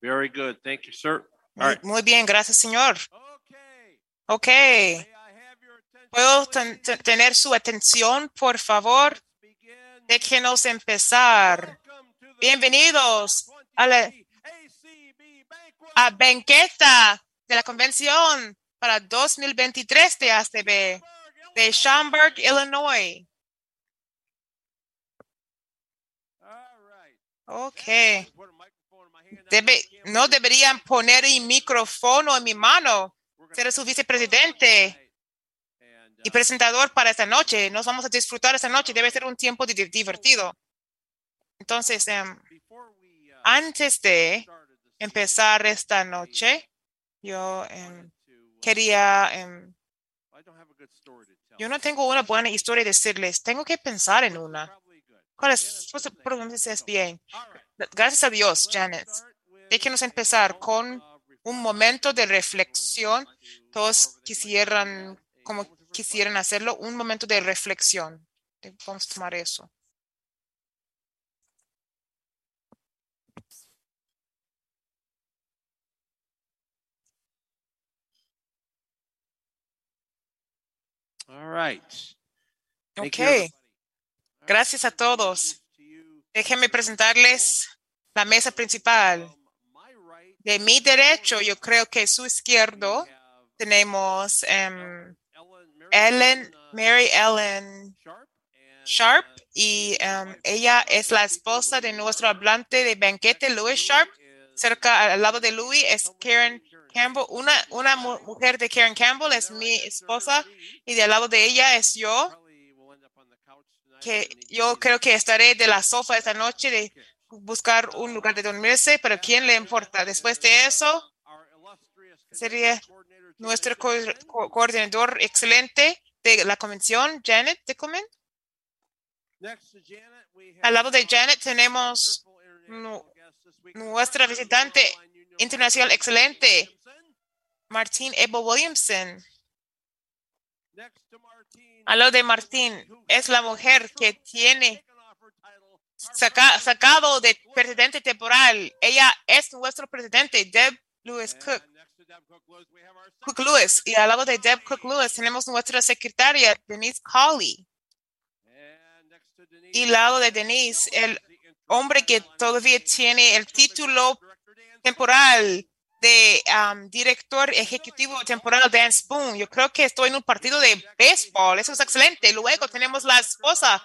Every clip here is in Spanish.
Very good. Thank you, sir. All Muy, right. muy bien, gracias, señor. Okay. Ok. ¿Puedo please? ten- ten- tener su atención, por favor? Déjenos empezar. Bienvenidos a la a banqueta de la convención para 2023 de ACB de Schaumburg, Illinois. All right. Ok. Put a microphone in my hand. No deberían poner el micrófono en mi mano. We're gonna Ser su vicepresidente y presentador para esta noche. Nos vamos a disfrutar esta noche. Debe ser un tiempo di- divertido. Entonces, em, antes de empezar esta noche, yo em, quería, em, yo no tengo una buena historia de decirles. Tengo que pensar en una. ¿Cuál es? Pues, es bien. Gracias a Dios, Janet. Déjenos empezar con un momento de reflexión. Todos quisieran, como quisieran hacerlo, un momento de reflexión. Eh, Vamos a tomar eso. All right. Ok, gracias a todos. Déjenme presentarles la mesa principal. De mi derecho, yo creo que su izquierdo, tenemos em, Ellen, Mary Ellen Sharp, y of ella es la esposa de nuestro hablante de banquete, Louis Sharp. Cerca al lado de Louis es Karen Campbell. Una, una mu- mujer de Karen Campbell es mi esposa y de al lado de ella es yo, que yo creo que estaré de la sofa esta noche de. Buscar un lugar de dormirse, pero ¿quién le importa? Después de eso, sería nuestro coordinador excelente de la convención, Janet Dickelman. Al lado de Janet tenemos nuestra visitante internacional excelente. Martín Ebo Williamson. Al lado de Martín es la mujer que tiene off her title, our sacado de presidente temporal. Ella es nuestro presidente, Deb Lewis Cook. Cook Lewis. Y al lado de Deb Cook Lewis tenemos nuestra secretaria, Denise Colley. Y al lado de Denise, el hombre que todavía tiene el título temporal de um, director ejecutivo temporal Dan Spoon. Yo creo que estoy en un partido de béisbol. Eso es excelente. Luego tenemos la esposa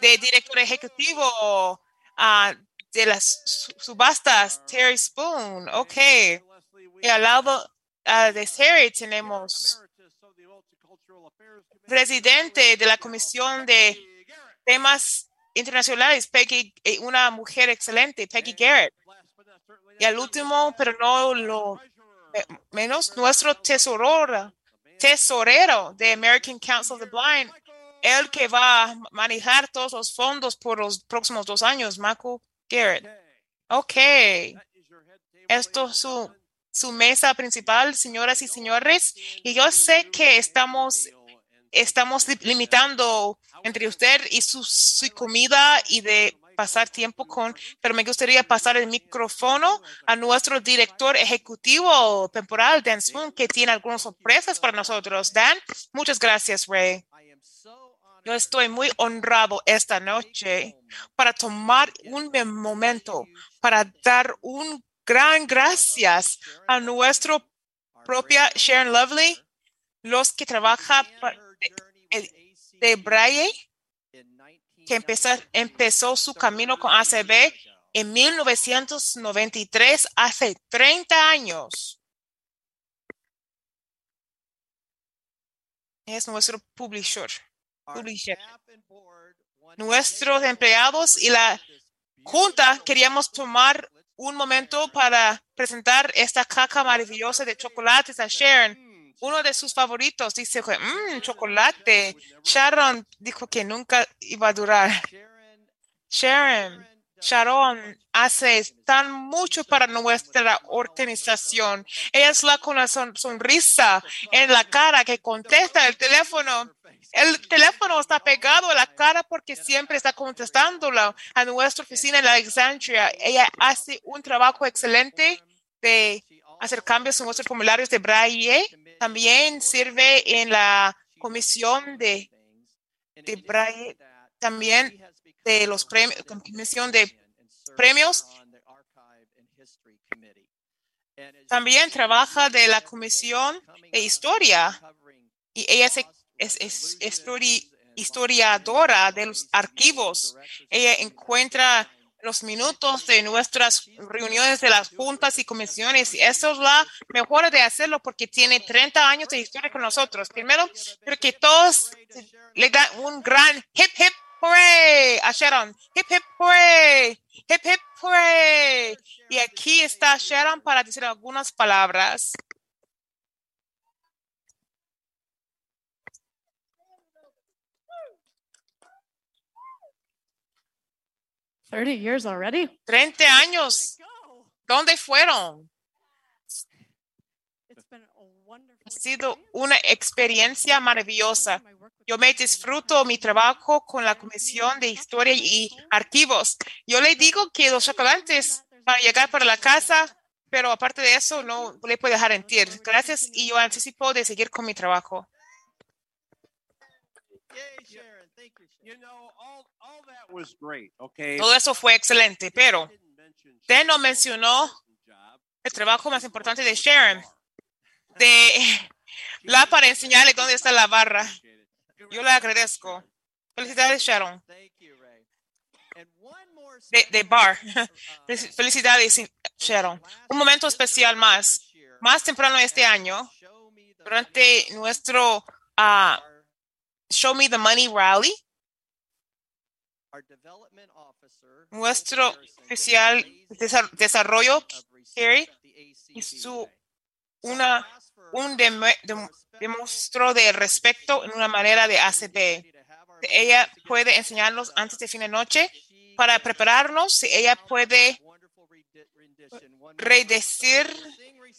de director ejecutivo ah, de las su- subastas, Terry Spoon. Ok. Y al lado ah, de Terry tenemos presidente de la Comisión de temas internacionales, Peggy, eh, una mujer excelente, Peggy Garrett. Y al último, pero no lo me- menos, nuestro tesorero, tesorero de American Council of the Blind, el que va a manejar todos los fondos por los próximos dos años, Michael Garrett. Ok, esto es su, su mesa principal, señoras y señores, y yo sé que estamos, estamos li- limitando entre usted y su, su comida y de pasar tiempo con, pero me gustaría pasar el micrófono a nuestro director ejecutivo temporal, Dan Spoon, que tiene algunas sorpresas para nosotros. Dan, muchas gracias, Ray. Yo estoy muy honrado esta noche para tomar un me- momento para dar un gran gracias a nuestro propia Sharon Lovely, los que eh, de Braille, que empezó, empezó su camino con ACB en 1993, hace 30 años. Es nuestro publisher. Nuestros empleados y la junta queríamos tomar un momento para presentar esta caja maravillosa de chocolates a Sharon. Uno de sus favoritos dice, mmm, chocolate. Sharon dijo que nunca iba a durar. Sharon, Sharon hace tan mucho para nuestra organización. Ella es la con la son- sonrisa en la cara que contesta el teléfono. El teléfono está pegado a la cara porque siempre está contestándolo a nuestra oficina en Alexandria. Ella hace un trabajo excelente de hacer cambios en nuestros formularios de braille. También sirve en la comisión de, braille, también de los premios, comisión de premios. También trabaja de la comisión de historia y ella es, es, es histori- historiadora de los archivos. Ella encuentra los minutos de nuestras reuniones de las juntas y comisiones. Y eso es la mejor de hacerlo porque tiene 30 años de historia con nosotros. Primero, quiero que todos le dan un gran hip hip hooray a Sharon. Hip hip hooray. Hip hip hooray. Y aquí está Sharon para decir algunas palabras. Thirty years already. 30 años. Go. ¿Dónde fueron? It's been a wonderful Ha sido experience. una experiencia maravillosa. My work with Yo the me disfruto mi Archives. trabajo con la Comisión de Historia y Archivos. Yo le digo que los chocolates para llegar para la casa, pero aparte de eso no le puedo dejar mentir. Gracias y yo anticipo de seguir con mi trabajo. Yay, Sharon. Thank you, Sharon. You know, all, all that was great, okay? Todo eso fue excelente, pero usted no mencionó el trabajo más importante de Sharon, de la para enseñarle dónde está la barra. Yo le agradezco. Felicidades, Sharon. Thank you, Ray. And one more De- de bar. moment, uh, Fel- Felicidades, Sharon. Un momento especial más. Más temprano este año, Show me the durante nuestro our- Show Me the Money Rally, our development officer, nuestro oficial amazing desarrollo, the hizo una, un de respeto en una manera de ACB. Ella puede enseñarnos antes de fin de noche para prepararnos. Si ella puede redecir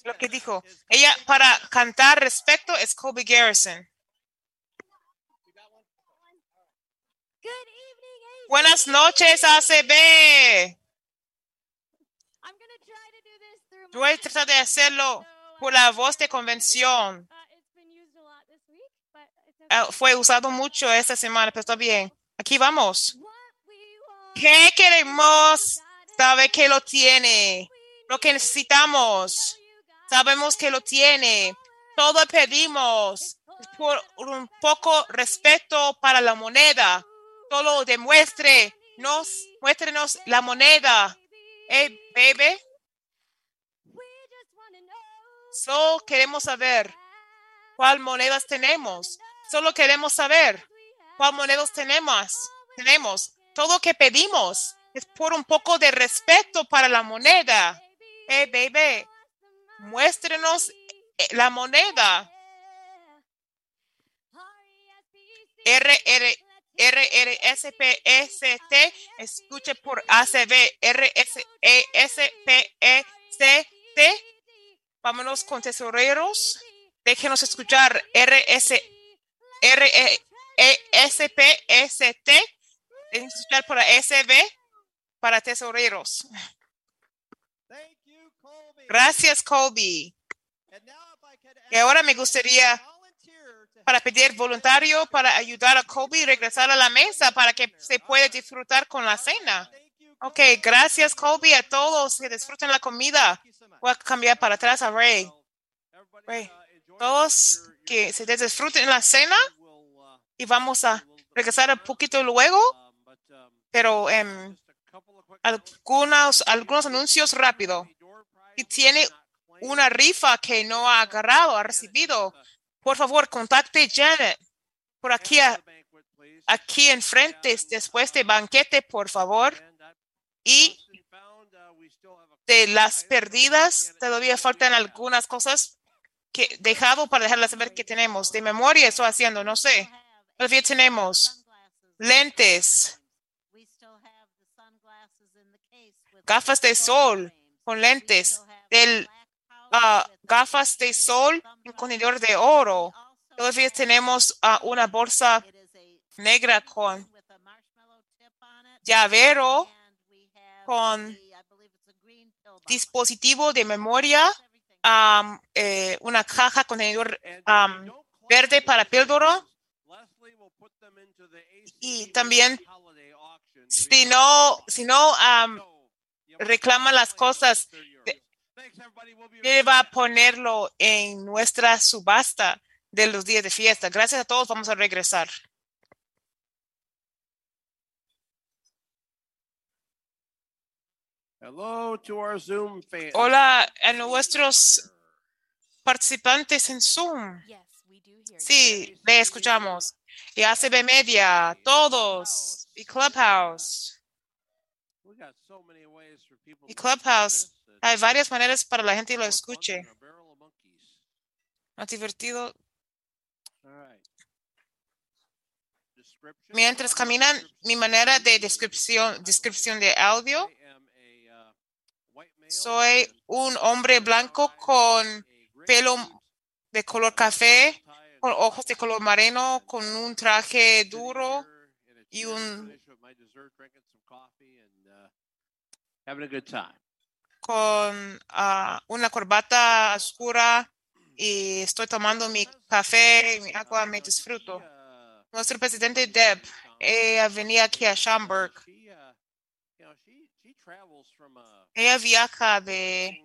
lo que dijo. Ella para cantar respeto es Kobe Garrison. Good evening, ACB. Buenas noches, ACB. Voy a tratar de hacerlo so, por uh, la voz de convención. Uh, Ah, fue usado mucho esta semana, pero está bien. Aquí vamos. ¿Qué queremos? Sabe que lo tiene. Lo que necesitamos. Sabemos que lo tiene. Todo pedimos por un poco respeto para la moneda. Solo demuestre, nos, muéstrenos la moneda. Eh, baby, solo queremos saber cuál monedas tenemos. Solo queremos saber cuál monedas tenemos. Tenemos. Todo lo que pedimos es por un poco de respeto para la moneda. Eh, baby, muéstrenos eh, la moneda. R, R, R, R, S, P, S, T, escuche por ACB, R, S, E, S, P, E, C, T. Vámonos con tesoreros. Déjenos escuchar R, S, R, E, S, P, S, T. Déjenos escuchar para SB, para tesoreros. Gracias, Colby. Y ahora me gustaría para pedir voluntario para ayudar a Colby a regresar a la mesa para que se pueda disfrutar con la cena. Ok, gracias Colby a todos que disfruten la comida. Voy a cambiar para atrás a Ray. Ray, Todos que se disfruten la cena y vamos a regresar un poquito luego, but, um, pero em, algunos, algunos anuncios rápido. Si tiene una rifa que no ha agarrado, ha recibido, por favor, contacte Janet por aquí, a- aquí enfrente después de banquete, por favor. Y de las perdidas, todavía faltan algunas cosas que dejado para dejarlas saber que tenemos. De memoria estoy haciendo, no sé. Todavía tenemos lentes, gafas de sol con lentes, del, ah, gafas de sol en contenedor de oro. Todavía tenemos ah, una bolsa negra con llavero con dispositivo de memoria, eh, una caja contenedor am, verde para píldora. Y también, si no, si no las cosas, va a ponerlo en nuestra subasta de los días de fiesta. Gracias a todos, vamos a regresar. Hello to our Zoom fans. Hola a nuestros participantes en Zoom. Sí, le escuchamos. Y ACB Media, todos. Y Clubhouse. We got so many ways for people Y Clubhouse. Hay varias maneras para la gente lo escuche. Más divertido. Mientras caminan, mi manera de descripción, descripción de audio. Uh, Soy un hombre blanco con pelo de color café, con ojos de color marino, con un traje duro y un- uh, con ah, una corbata oscura y estoy tomando mi café, mi agua, me disfruto. Nuestro presidente Deb, ella venía aquí a Schaumburg. Ella viaja de,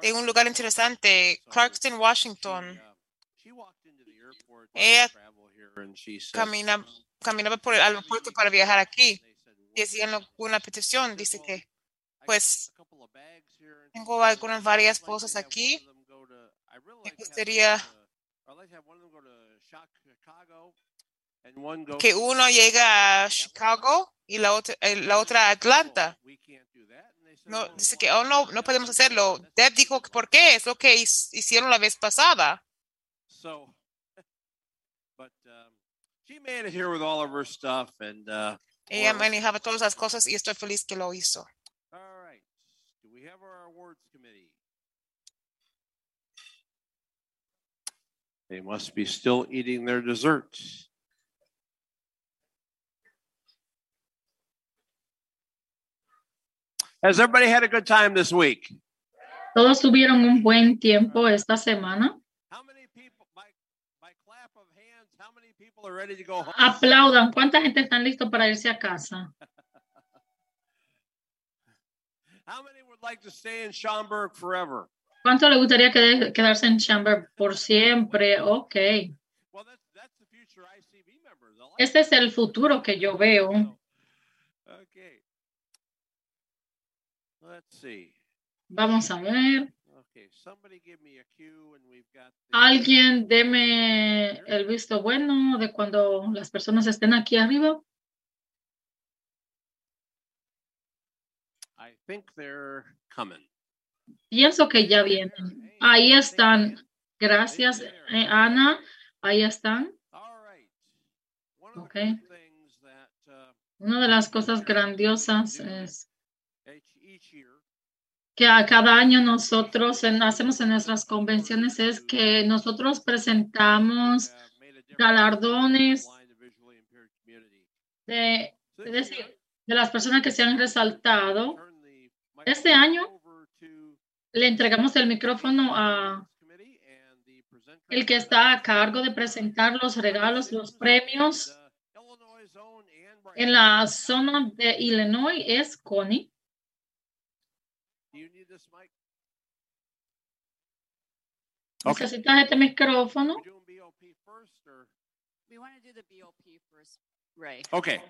de un lugar interesante, Clarkston, Washington. Ella camina, caminaba por el aeropuerto para viajar aquí. Y hacía alguna petición, dice que pues tengo algunas varias cosas aquí. Me gustaría que uno llega a Chicago y la otra, eh, la otra a Atlanta. No, dice que, oh, no, no podemos hacerlo. Deb dijo que por qué, es lo que hicieron la vez pasada. Um, she made it here with all of her stuff, and uh, Ella manejaba todas las cosas y estoy feliz que lo hizo. All right. Do we have our awards committee? They must be still eating their dessert. Has everybody had a good time this week? Todos tuvieron un buen tiempo esta semana. How many people, by, by clap of hands, how many people are ready to go home? Aplaudan. ¿Cuánta gente están listos para irse a casa? How many would like to stay in Schaumburg forever? ¿Cuánto le gustaría quedarse en Chamber por siempre? Ok. Well, that's, that's the future ICB members. I like Este es el futuro que yo veo. So, Okay. Let's see. Vamos a ver. Okay, somebody give me a cue and we've got. the- Alguien deme el visto bueno de cuando las personas estén aquí arriba. Pienso que ya vienen. Ahí están. Gracias, eh, Ana. Ahí están. That uh, Una de las cosas grandiosas es each, each year que a cada año nosotros en- hacemos en nuestras convenciones es que nosotros presentamos galardones es decir, de las personas que se han resaltado. Este año Le entregamos el micrófono a el que está a cargo de presentar los regalos, los premios en la zona de Illinois es Connie. Do you need this mic? Okay. Necesitas este micrófono. Okay,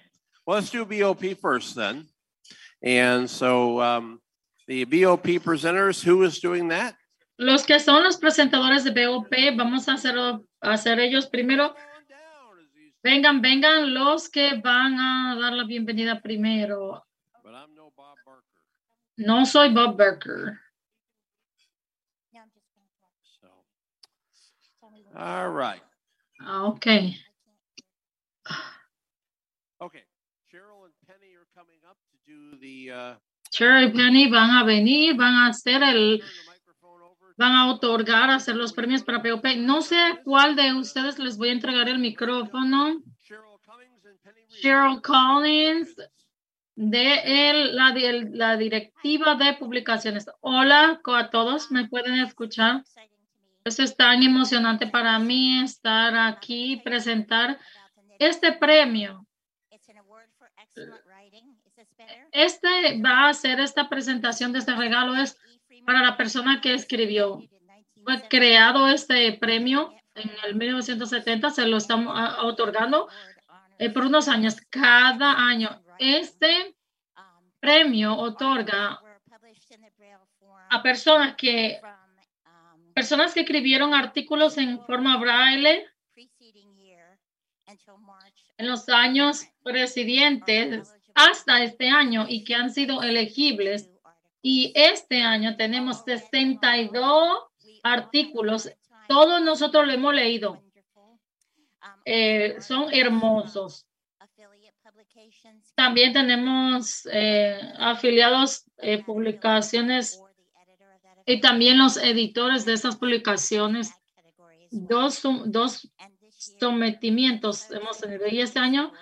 well, let's do BOP first then. And so um, the BOP presenters, who is doing that? Los que son los presentadores de BOP, vamos a hacerlo, a hacer ellos primero. Vengan, vengan los que van a dar la bienvenida primero. But I'm no Barker, soy Bob Berker. so. All right, Ah, ok. okay. Cheryl and Penny are coming up to do the, uh, Cherry Penny van a venir, van a hacer el, van a to- otorgar, a hacer los premios para BOP. No sé a cuál de ustedes les voy a entregar el micrófono. Cheryl Cummings and Penny Reed. Cheryl Collins de el- la, di- la directiva de publicaciones. Hola a todos, ¿me pueden escuchar? Esto es tan emocionante para mí estar aquí y presentar este premio. Este va a ser esta presentación de este regalo es para la persona que escribió. Fue creado este premio en el 1970, se lo estamos ah, otorgando eh, por unos años. Cada año este premio otorga a personas que personas que escribieron artículos en forma braille en los años precedentes hasta este año y que han sido elegibles. Y este año tenemos 62 artículos. Todos nosotros lo hemos leído. Eh, son hermosos. También tenemos eh, afiliados eh, publicaciones y también los editores de estas publicaciones. Dos, dos sometimientos hemos tenido y este año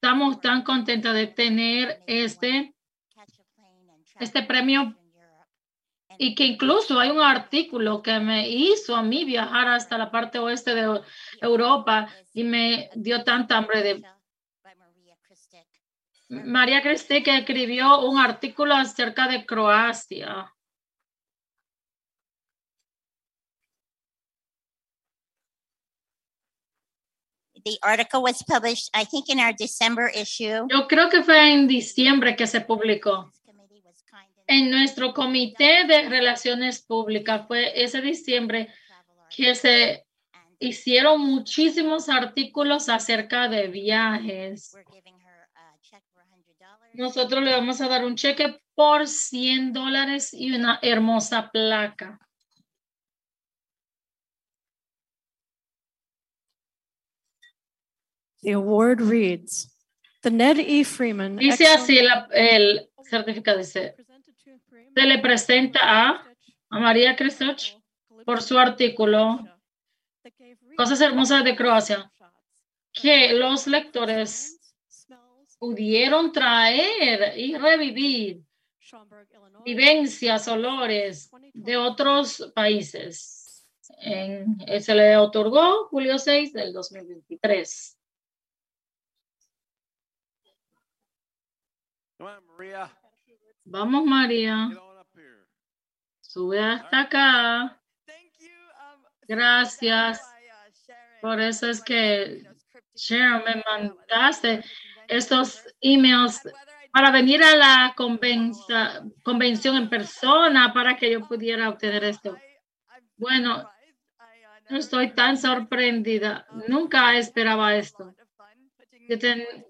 estamos tan contentos de tener este, este premio y que incluso hay un artículo que me hizo a mí viajar hasta la parte oeste de Europa y me dio tanta hambre de María Cristi que escribió un artículo acerca de Croacia. The article was published, I think, in our December issue. Yo creo que fue en diciembre que se publicó. En nuestro comité de relaciones públicas fue ese diciembre que se hicieron muchísimos artículos acerca de viajes. Nosotros le vamos a dar un cheque por 100 dólares y una hermosa placa. The award reads, the Ned E. Freeman. Dice así la- el certificado, dice, se le presenta a, a María Kristoch por su artículo Cosas hermosas de Croacia, que los lectores pudieron traer y revivir vivencias, olores de otros países. En- se le otorgó julio 6 del 2023. Come on, Maria. Vamos, María, sube hasta acá. Thank you, um, Gracias. uh. Por eso es que, Sharon, me uh, mandaste estos emails para venir a la convención en persona para que yo pudiera obtener esto. Bueno, no estoy tan sorprendida. Nunca esperaba esto.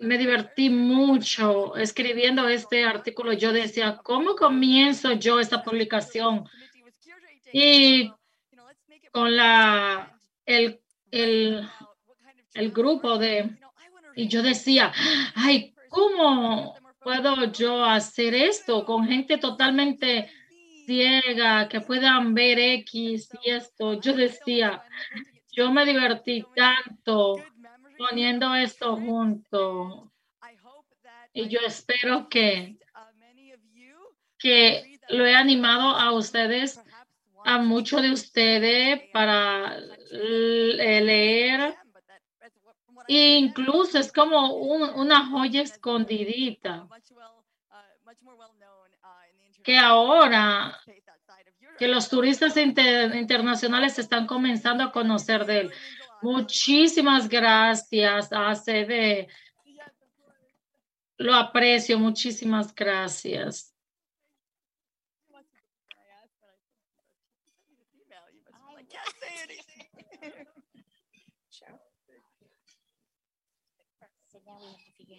Me divertí mucho escribiendo este artículo. Yo decía, ¿cómo comienzo yo esta publicación? Y con la, el, el, el grupo de, y yo decía, ay, ¿cómo puedo yo hacer esto con gente totalmente ciega que puedan ver X y esto? Yo decía, yo me divertí tanto poniendo esto junto y yo espero que, que lo he animado a ustedes, a muchos de ustedes para l- leer. Incluso es como un- una joya escondidita que ahora que los turistas inter- internacionales están comenzando a conocer de él. Muchísimas gracias, ACD. Lo aprecio, muchísimas gracias. So now we have to figure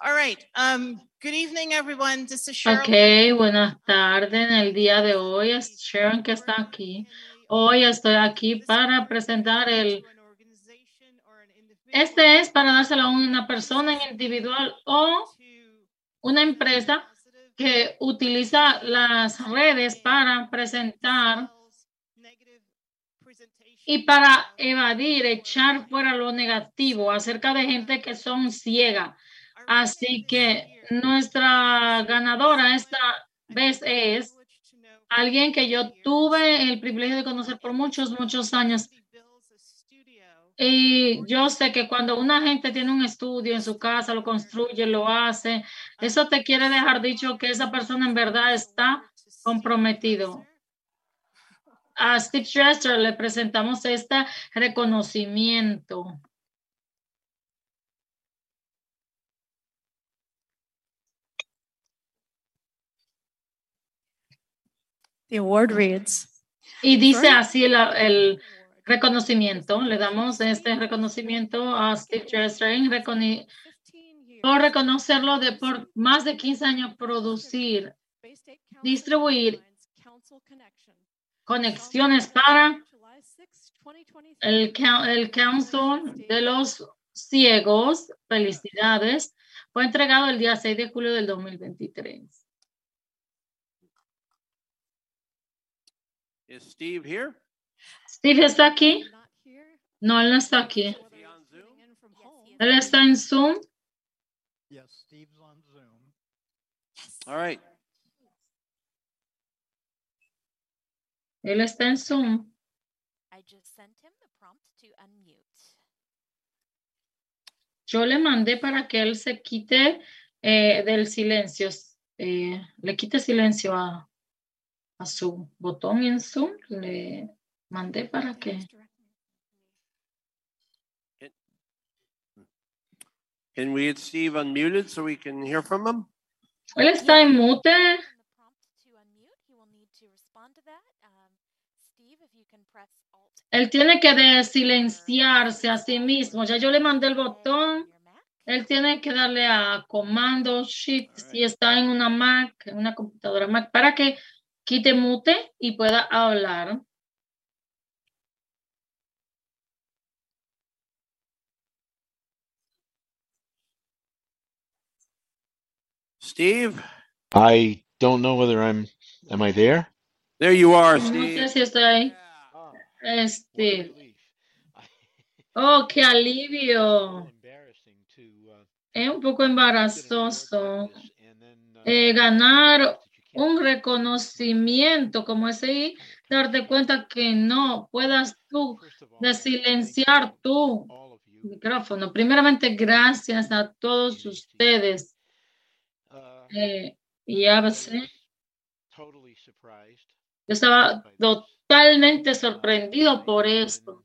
All right. Um, good evening, everyone. This is Cheryl. Ok, buenas tardes. En el día de hoy es Sharon que está aquí. Hoy estoy aquí para presentar el... Este es para dárselo a una persona individual o una empresa que utiliza las redes para presentar y para evadir, echar fuera lo negativo acerca de gente que son ciega. Así que nuestra ganadora esta vez es alguien que yo tuve el privilegio de conocer por muchos, muchos años. Y yo sé que cuando una gente tiene un estudio en su casa, lo construye, lo hace, eso te quiere dejar dicho que esa persona en verdad está comprometido. A Steve Dresser le presentamos este reconocimiento. The award reads Y dice así el, el reconocimiento. Le damos este reconocimiento a Steve reconi- por reconocerlo de por más de 15 años producir, distribuir conexiones para el, el Council de los Ciegos. Felicidades. Fue entregado el día 6 de julio del 2023. Is Steve here? Steve está aquí. No, él no está aquí. Él está en Zoom. Yes, Steve's on Zoom. All right. Él está en Zoom. I just sent him the prompt to unmute. Yo le mandé para que él se quite eh, del silencio, eh, le quite silencio a, a su botón en Zoom. Le mandé para que. Can we get Steve unmuted so we can hear from him? Él está en mute. Um, Steve, if you can press Alt Él tiene que desilenciarse a sí mismo. Ya yo le mandé el botón. Él tiene que darle a comando shift si está en una Mac, en una computadora Mac, para que quite mute y pueda hablar. Steve? I don't know whether I'm. Am I there? There you are, No sé Steve. si estoy ahí. Ah, Este, relief. oh, qué alivio. Uh, Es un poco embarazoso uh, eh, ganar un reconocimiento como ese y darte cuenta que no puedas tú all, desilenciar tu micrófono. Primeramente, gracias a todos ustedes. Uh, Eh, y a veces totally surprised. yo estaba totalmente sorprendido por esto.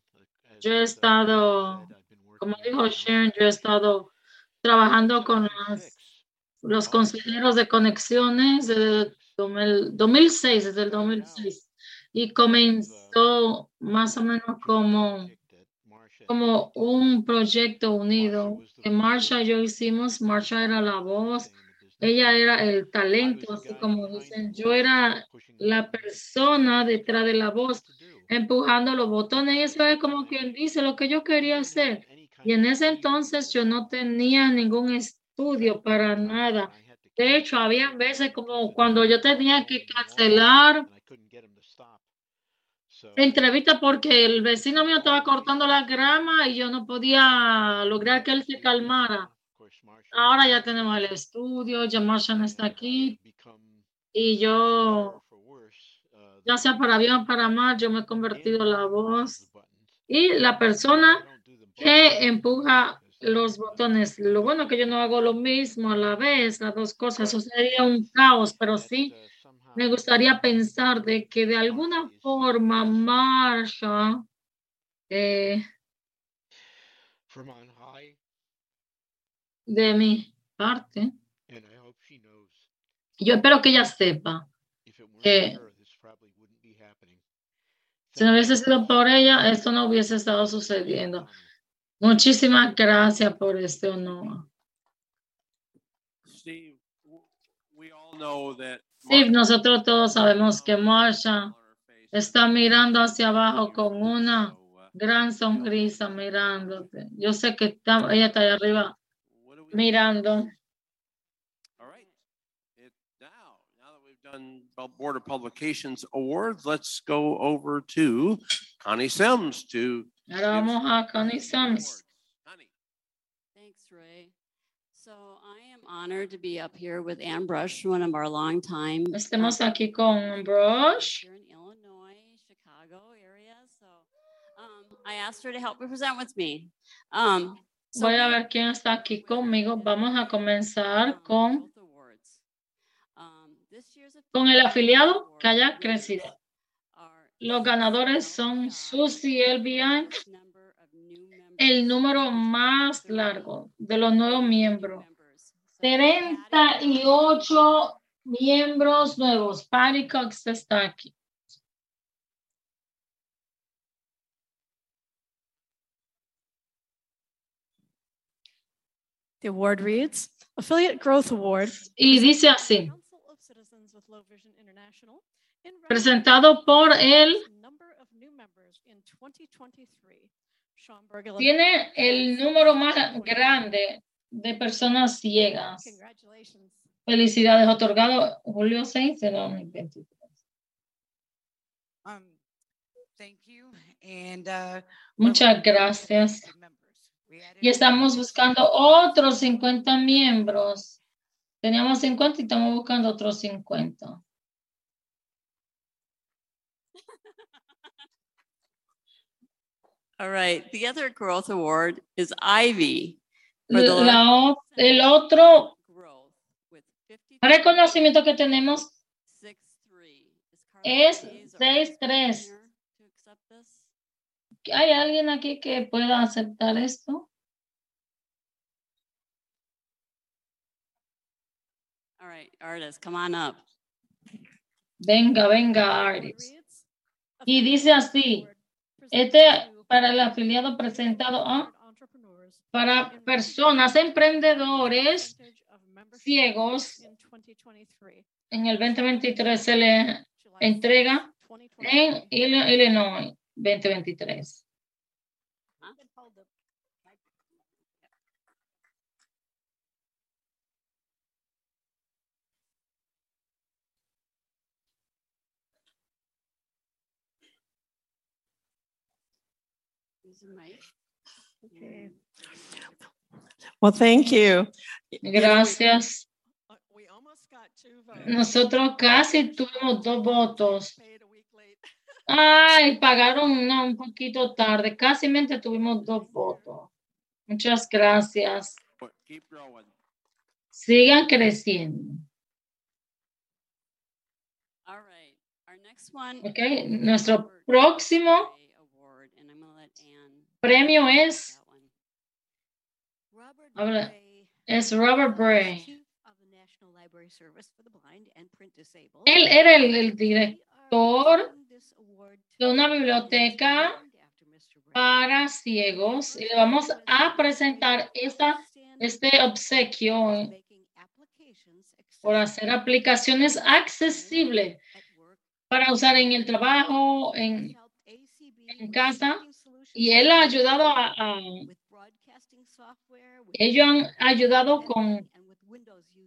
Yo he estado, como dijo Sharon, yo he estado trabajando con las- los consejeros de conexiones 2000 2006, desde el 2006. Y comenzó más o menos como, como un proyecto unido. Que Marsha y yo hicimos, Marsha era la voz, ella era el talento, así como dicen. Yo era la persona detrás de la voz, empujando los botones. Y eso es como quien dice lo que yo quería hacer. Y en ese entonces yo no tenía ningún estudio para nada. De hecho, había veces como cuando yo tenía que cancelar entrevista porque el vecino mío estaba cortando la grama y yo no podía lograr que él se calmara. Ahora ya tenemos el estudio, ya Marsha no está aquí y yo, ya sea para bien o para mal, yo me he convertido en la voz y la persona que empuja los botones. Lo bueno que yo no hago lo mismo a la vez, las dos cosas, sería un caos, pero sí me gustaría pensar de que de alguna forma Marsha eh, de mi parte, yo espero que ella sepa que si no hubiese sido por ella, esto no hubiese estado sucediendo. Muchísimas gracias por este honor. Steve, we all know that. Steve, nosotros todos sabemos que Marsha está mirando hacia abajo con una uh, gran sonrisa mirándote. Yo sé que está- ella está ahí arriba mirando. Board of Publications awards, let's go over to Connie Sims to. Ahora vamos a Connie. Connie. Thanks, Ray. So I am honored to be up here with Ann Brush, one of our longtime. Estamos uh, aquí con Brush. Here in Illinois, Chicago area. So um, I asked her to help me present with me. Um, so Voy a ver quién está aquí conmigo. Vamos a comenzar um, con. Um, con el afiliado que haya crecido. Los ganadores son Susie members. el número más largo de los nuevos miembros. 38 miembros nuevos. Patty Cox está aquí. The award reads Affiliate Growth Award. Y dice así, Presentado por él, recognition of number of new members in 2023. Schaumburg, Illinois. tiene el número más grande de personas ciegas. Felicidades, otorgado Julio 6 de 2023. Um, uh, Muchas gracias. Y estamos buscando otros 50 miembros. Teníamos 50 y estamos buscando otros 50. All right. The other growth award is Ivy. La el otro growth with 50 reconocimiento que tenemos 6-3. es Is 6-3. to accept this? ¿Hay alguien aquí que pueda aceptar esto? All right, artists, come on up. Venga, venga, Artis. Y dice así, este para el afiliado presentado a para personas emprendedores ciegos en el 2023 se le entrega en Ill- Illinois 2023. Well, thank you. Gracias. We almost got two votes. Nosotros casi tuvimos dos votos. Ay, pagaron no, un poquito tarde. Casi mente tuvimos dos votos. Muchas gracias. Sigan creciendo. Ok, nuestro próximo Award, and I'm gonna let Ann. Premio es, Robert habla- Bray, es Robert Bray. Él era el, el director de una biblioteca para ciegos y le vamos a presentar esta, este obsequio por hacer aplicaciones accesibles para usar en el trabajo, en, en casa. Y él ha ayudado a, a- ellos han ayudado con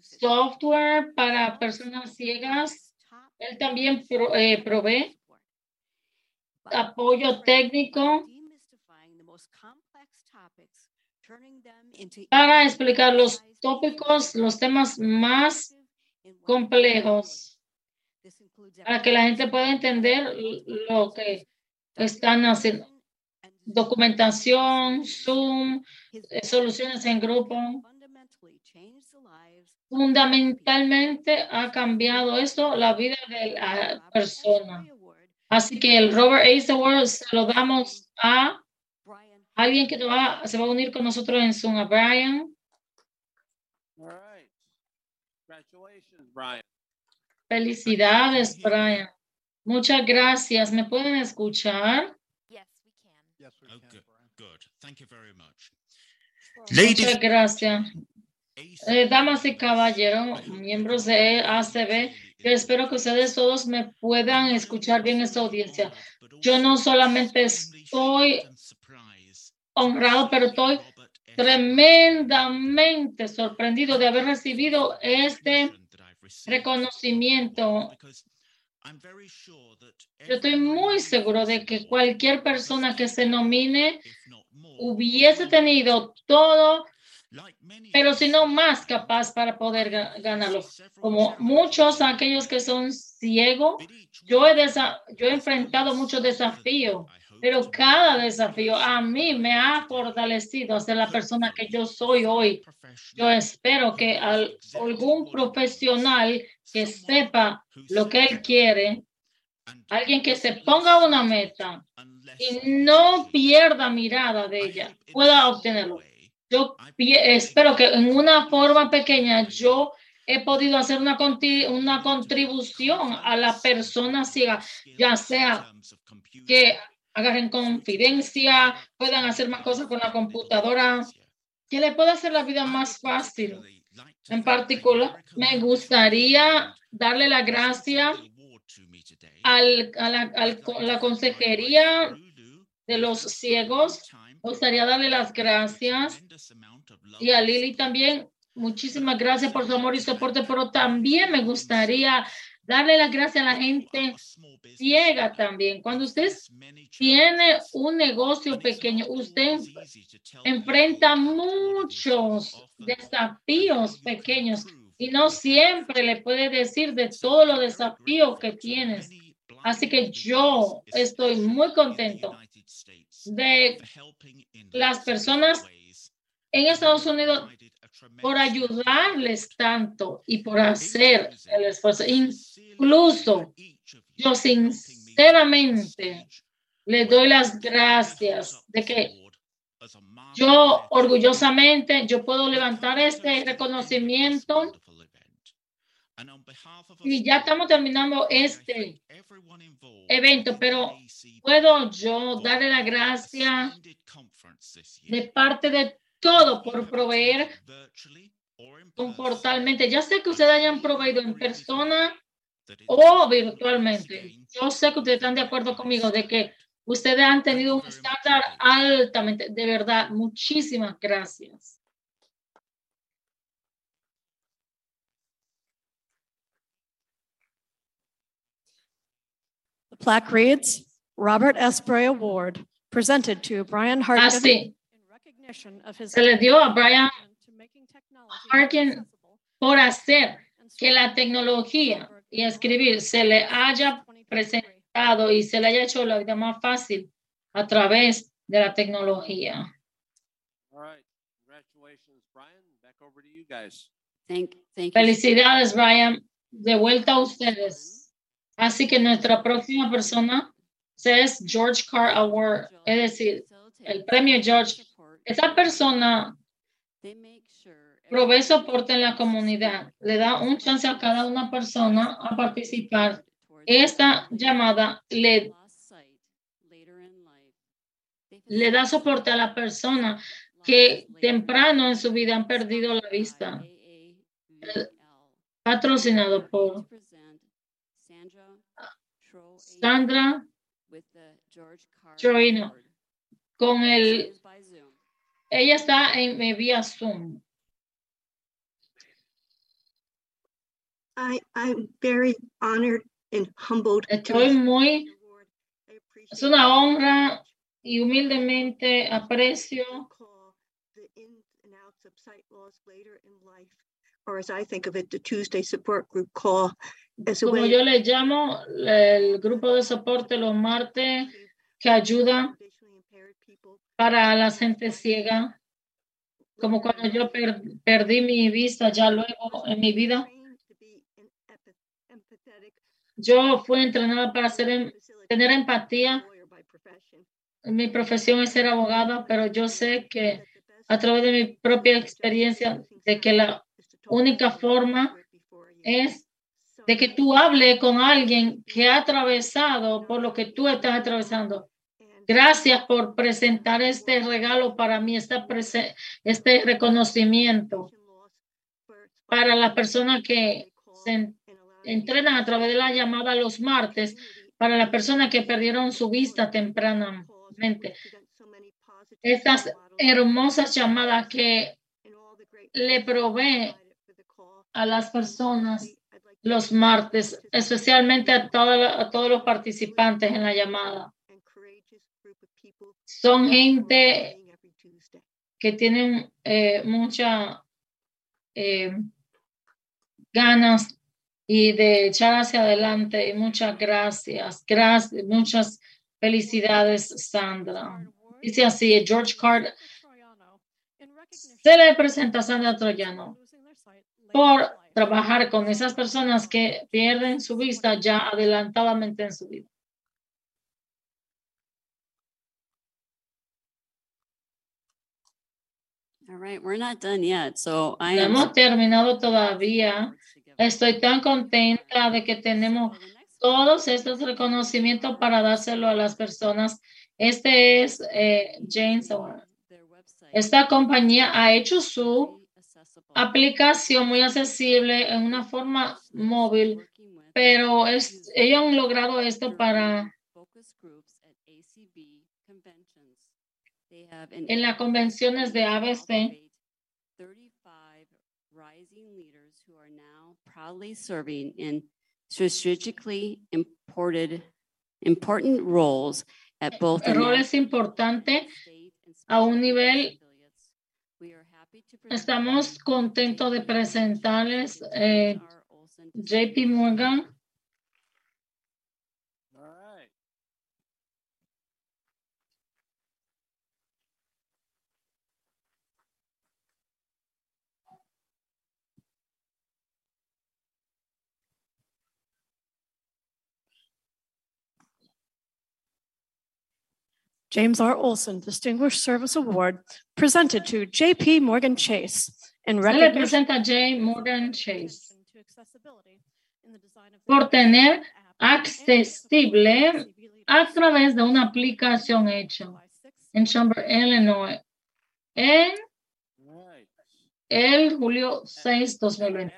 software para personas ciegas. Él también pro- eh, provee apoyo técnico para explicar los tópicos, los temas más complejos, para que la gente pueda entender lo que están haciendo. Documentación, Zoom, eh, soluciones en grupo. Fundamentalmente ha cambiado esto la vida de la persona. Así que el Robert Ace Award se lo damos a alguien que va- se va a unir con nosotros en Zoom, a Brian. All right. Congratulations, Brian. Felicidades, Brian. Muchas gracias. ¿Me pueden escuchar? Yes, we can. Yes, we Oh, can, good, Brian. good. Thank you very much. Muchas gracias. Eh, damas y caballeros, miembros de ACB, yo espero que ustedes todos me puedan escuchar bien esta audiencia. Yo no solamente estoy honrado, pero estoy tremendamente sorprendido de haber recibido este reconocimiento Yo estoy muy seguro de que cualquier persona que se nomine hubiese tenido todo, pero si no más capaz para poder ga- ganarlo. Como muchos aquellos que son ciegos, yo he, desa- yo he enfrentado muchos desafíos, pero cada desafío a mí me ha fortalecido ser la persona que yo soy hoy. Yo espero que al- algún profesional que sepa lo que él quiere, alguien que se ponga una meta y no pierda mirada de ella, pueda obtenerlo. Yo espero que en una forma pequeña yo he podido hacer una, una contribución a la persona ciega, ya sea que agarren confidencia, puedan hacer más cosas con la computadora, que le pueda hacer la vida más fácil. En particular, me gustaría darle la gracia al, a la, al- la consejería de los ciegos. Gustaría darle las gracias y a Lili también. Muchísimas gracias por su amor y soporte, pero también me gustaría darle las gracias a la gente ciega también. Cuando usted tiene un negocio pequeño, usted enfrenta muchos desafíos pequeños y no siempre le puede decir de todos los desafíos que tienes. Así que yo estoy muy contento de las personas en Estados Unidos por ayudarles tanto y por hacer el esfuerzo. Incluso yo sinceramente le doy las gracias de que yo orgullosamente yo puedo levantar este reconocimiento y ya estamos terminando este evento, pero puedo yo darle la gracia de parte de todo por proveer comportalmente. Ya sé que ustedes hayan proveído en persona o virtualmente. Yo sé que ustedes están de acuerdo conmigo de que ustedes han tenido un estándar altamente. De verdad, muchísimas gracias. The plaque reads, Robert S. Bray Award, presented to Brian Harkin ah, Así, in recognition of his se le dio a Brian to Harkin por hacer que la tecnología y escribir se le haya presentado y se le haya hecho la vida más fácil a través de la tecnología. All right. Congratulations, Brian. Back over to you guys. Thank, thank you. Felicidades, Brian. De vuelta a ustedes. Así que nuestra próxima persona es George Carr Award, es decir, el premio George. Esa persona provee soporte en la comunidad, le da un chance a cada una persona a participar. Esta llamada le, le da soporte a la persona que temprano en su vida han perdido la vista. Patrocinado por Sandra Troino. Con el, ella está en eh, vía Zoom. I, I'm very honored and humbled. to Estoy receive muy, the award. I appreciate es una honra y humildemente aprecio call the ins and outs of sight loss later in life, or as I think of it, the Tuesday support group call as a como yo le llamo, el grupo de soporte los martes que ayuda para la gente ciega, como cuando yo per- perdí mi vista ya luego en mi vida. Yo fui entrenada para em- tener empatía. Mi profesión es ser abogada, pero yo sé que a través de mi propia experiencia de que la única forma es de que tú hables con alguien que ha atravesado por lo que tú estás atravesando. Gracias por presentar este regalo para mí, esta este reconocimiento para las personas que se en- entrenan a través de la llamada los martes, para las personas que perdieron su vista tempranamente. Estas hermosas llamadas que le provee a las personas los martes, especialmente a, a todos los participantes en la llamada. Son gente que tienen eh, mucha eh, ganas y de echar hacia adelante y muchas gracias, gracias, muchas felicidades, Sandra. Dice así, George Card se le presenta Sandra Troyano por trabajar con esas personas que pierden su vista ya adelantadamente en su vida. All right, we're not done yet. So I No am hemos terminado todavía. Estoy tan contenta de que tenemos todos estos reconocimientos para dárselo a las personas. Este es eh, James. Esta compañía ha hecho su aplicación muy accesible en una forma móvil, pero es, ellos han logrado esto para en las convenciones de ABC. 35 rising leaders who are now proudly serving in strategically imported important roles at both roles importantes a un nivel. Estamos contentos de presentarles eh, JP Morgan. James R. Olson Distinguished Service Award presented to J.P. Morgan Chase in Se le recognition presenta a J. Morgan Chase to accessibility in the design of por tener accesible a través de una aplicación hecha en Chamber, Illinois, en el julio 6, 2020.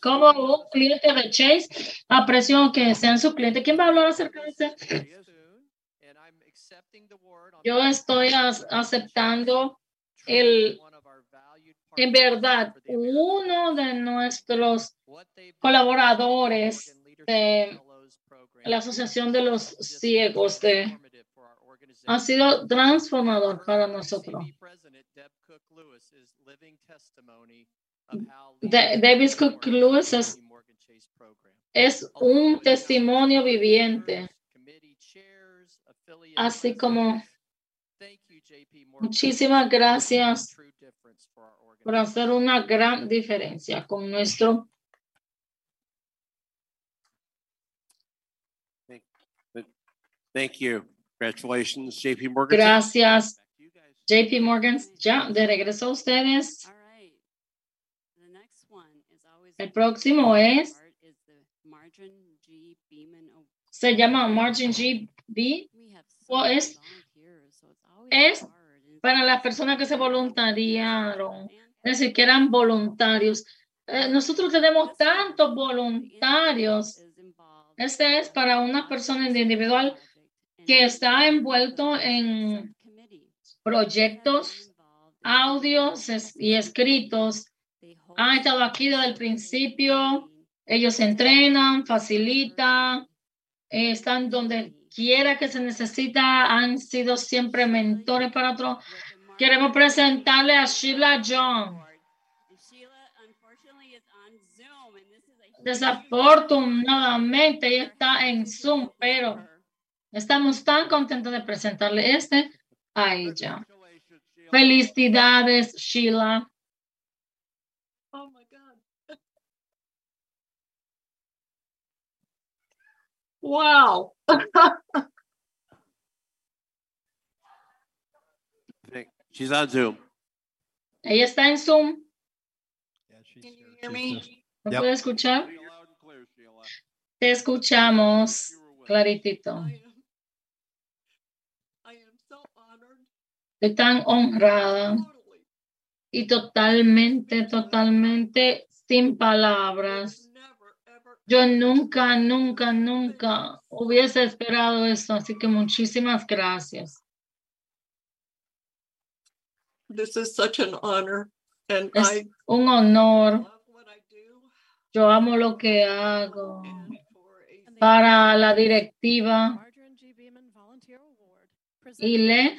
Como un cliente de Chase, aprecio que sean su cliente. ¿Quién va a hablar acerca de eso? Yo estoy aceptando el, en verdad, uno de nuestros colaboradores de la Asociación de los Ciegos de, ha sido transformador para nosotros. Da- Davis Cook Lewis es, es un testimonio viviente, así como muchísimas gracias por hacer una gran diferencia con nuestro Thank you. Congratulations, JP Morgan. Gracias, JP Morgan. Ya, de regreso a ustedes. The next one is always El próximo es, se llama Margin GB. O es, es para las personas que se voluntariaron, es decir, que eran voluntarios. Eh, nosotros tenemos tantos voluntarios. Este es para una persona individual que está envuelto en proyectos, audios y escritos. Han estado aquí desde el principio. Ellos entrenan, facilitan, eh, están donde quiera que se necesita. Han sido siempre mentores para otros. Queremos presentarle a Sheila John. Desafortunadamente ella está en Zoom, pero estamos tan contentos de presentarle este a ella. Felicidades, Sheila. Oh my God. Wow. She's on Zoom. Ella está en Zoom. hear me? ¿Me Yep. puede escuchar? Te escuchamos claritito. Estoy tan honrada y totalmente, totalmente sin palabras. Yo nunca, nunca, nunca hubiese esperado eso, así que muchísimas gracias. This is such an honor And Es I un honor. Yo amo lo que hago para la directiva y le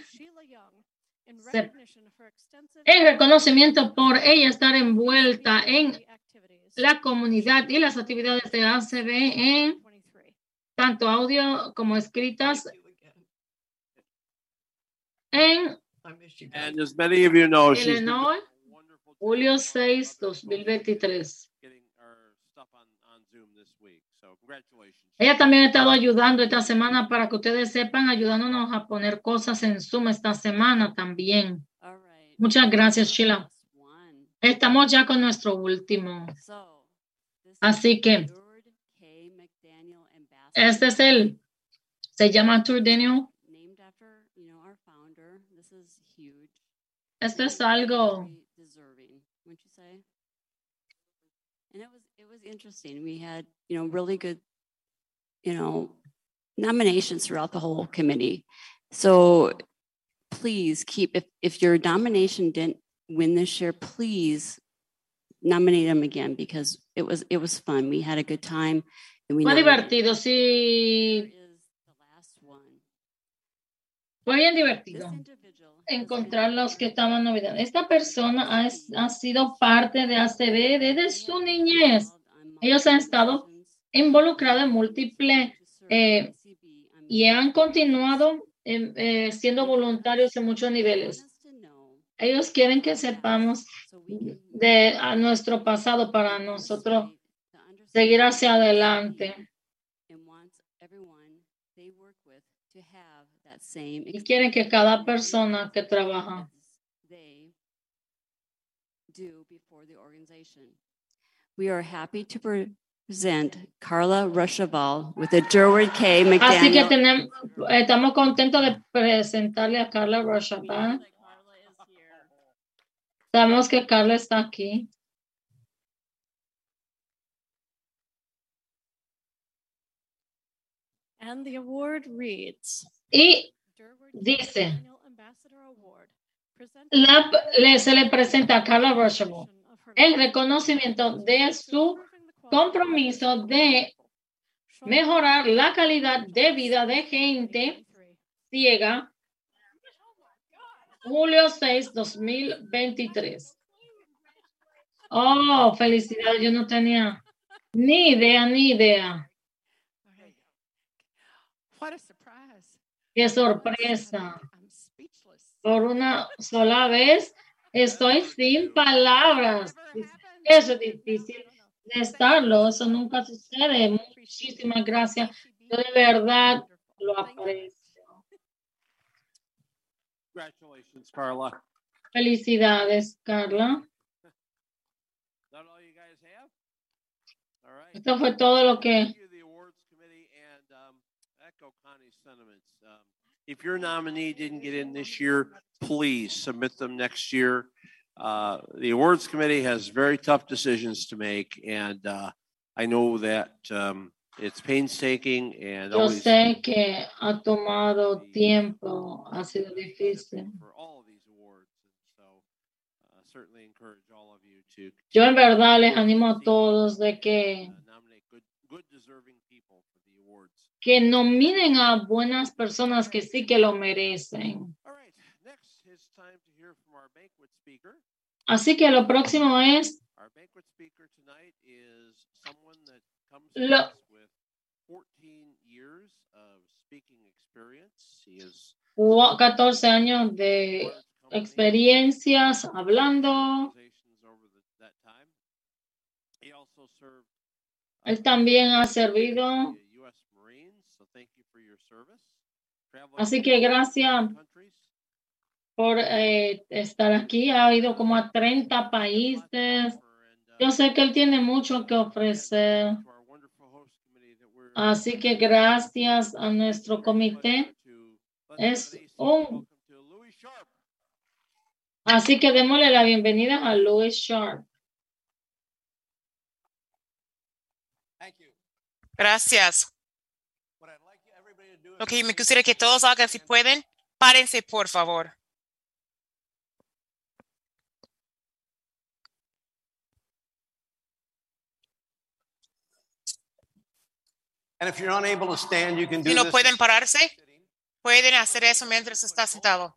en reconocimiento por ella estar envuelta en. La comunidad y las actividades de ACB en tanto audio como escritas en And as many of you know, Illinois, julio 6, 2023. getting our stuff on, on Zoom this week. So congratulations. Ella también ha estado ayudando esta semana para que ustedes sepan, ayudándonos a poner cosas en Zoom esta semana también. Muchas gracias, Sheila. Estamos ya con nuestro último. Así que este es el, se llama Tour Daniel. named after, you know, our founder. This is huge. Esto es algo deserving, wouldn't you say? And it was it was interesting. We had, you know, really good, you know, nominations throughout the whole committee. So please keep if if your nomination didn't win this year, please nominate them again because it was it was fun. We had a good time and we divertido, sí. Fue bien divertido encontrar los que estaban novedad. Esta persona ha, ha sido parte de ACB desde su niñez. Ellos han estado involucrados en múltiples eh, y han continuado eh, eh, siendo voluntarios en muchos niveles. Ellos quieren que sepamos de a nuestro pasado para nosotros seguir hacia adelante. Y quieren que cada persona que trabaja. We are happy to present Carla Rushaval with the Durward K. Así que McDaniel. tenemos, estamos contentos de presentarle a Carla Rochata. Sabemos que Carla está aquí. And the award reads Y dice, la- le- se le presenta a Carla Rochable el reconocimiento de su compromiso de mejorar la calidad de vida de gente ciega. Julio 6, 2023. Oh, felicidades. Yo no tenía ni idea, ni idea. Qué sorpresa. Por una sola vez estoy sin palabras. Eso es difícil de estarlo. Eso nunca sucede. Muchísimas gracias. Yo de verdad lo aprecio. Congratulations, Carla. Felicidades, Carla. That all you guys have? All right. Esto fue todo lo que the awards committee, and um, echo Connie's sentiments. Um, if your nominee didn't get in this year, please submit them next year. Uh, the awards committee has very tough decisions to make, and uh, I know that um, it's painstaking and yo always sé que ha tomado tiempo, ha sido difícil. for all of these awards. And so, uh, certainly encourage all of you to Yo en verdad les animo a todos de que, uh, nominate good, good deserving people for the awards. que nominen a buenas personas que sí que lo merecen. All right, next it's time to hear from our banquet speaker. Así que lo próximo es Our banquet speaker tonight is someone that comes to Lo- us with 14 years of speaking experience. He is cua- 14 años de experiencias hablando. served Él también ha servido. Así que gracias por eh, estar aquí. Ha ido como a 30 países. Yo sé que él tiene mucho que ofrecer. To our wonderful host committee that we're Así que gracias a nuestro comité. Es un. Así que démosle la bienvenida a Louis Sharp. Gracias. Que me gustaría que todos hagan, si pueden, párense, por favor. And if you're unable to stand, you can do Si no pueden pararse, pueden hacer eso mientras está sentado.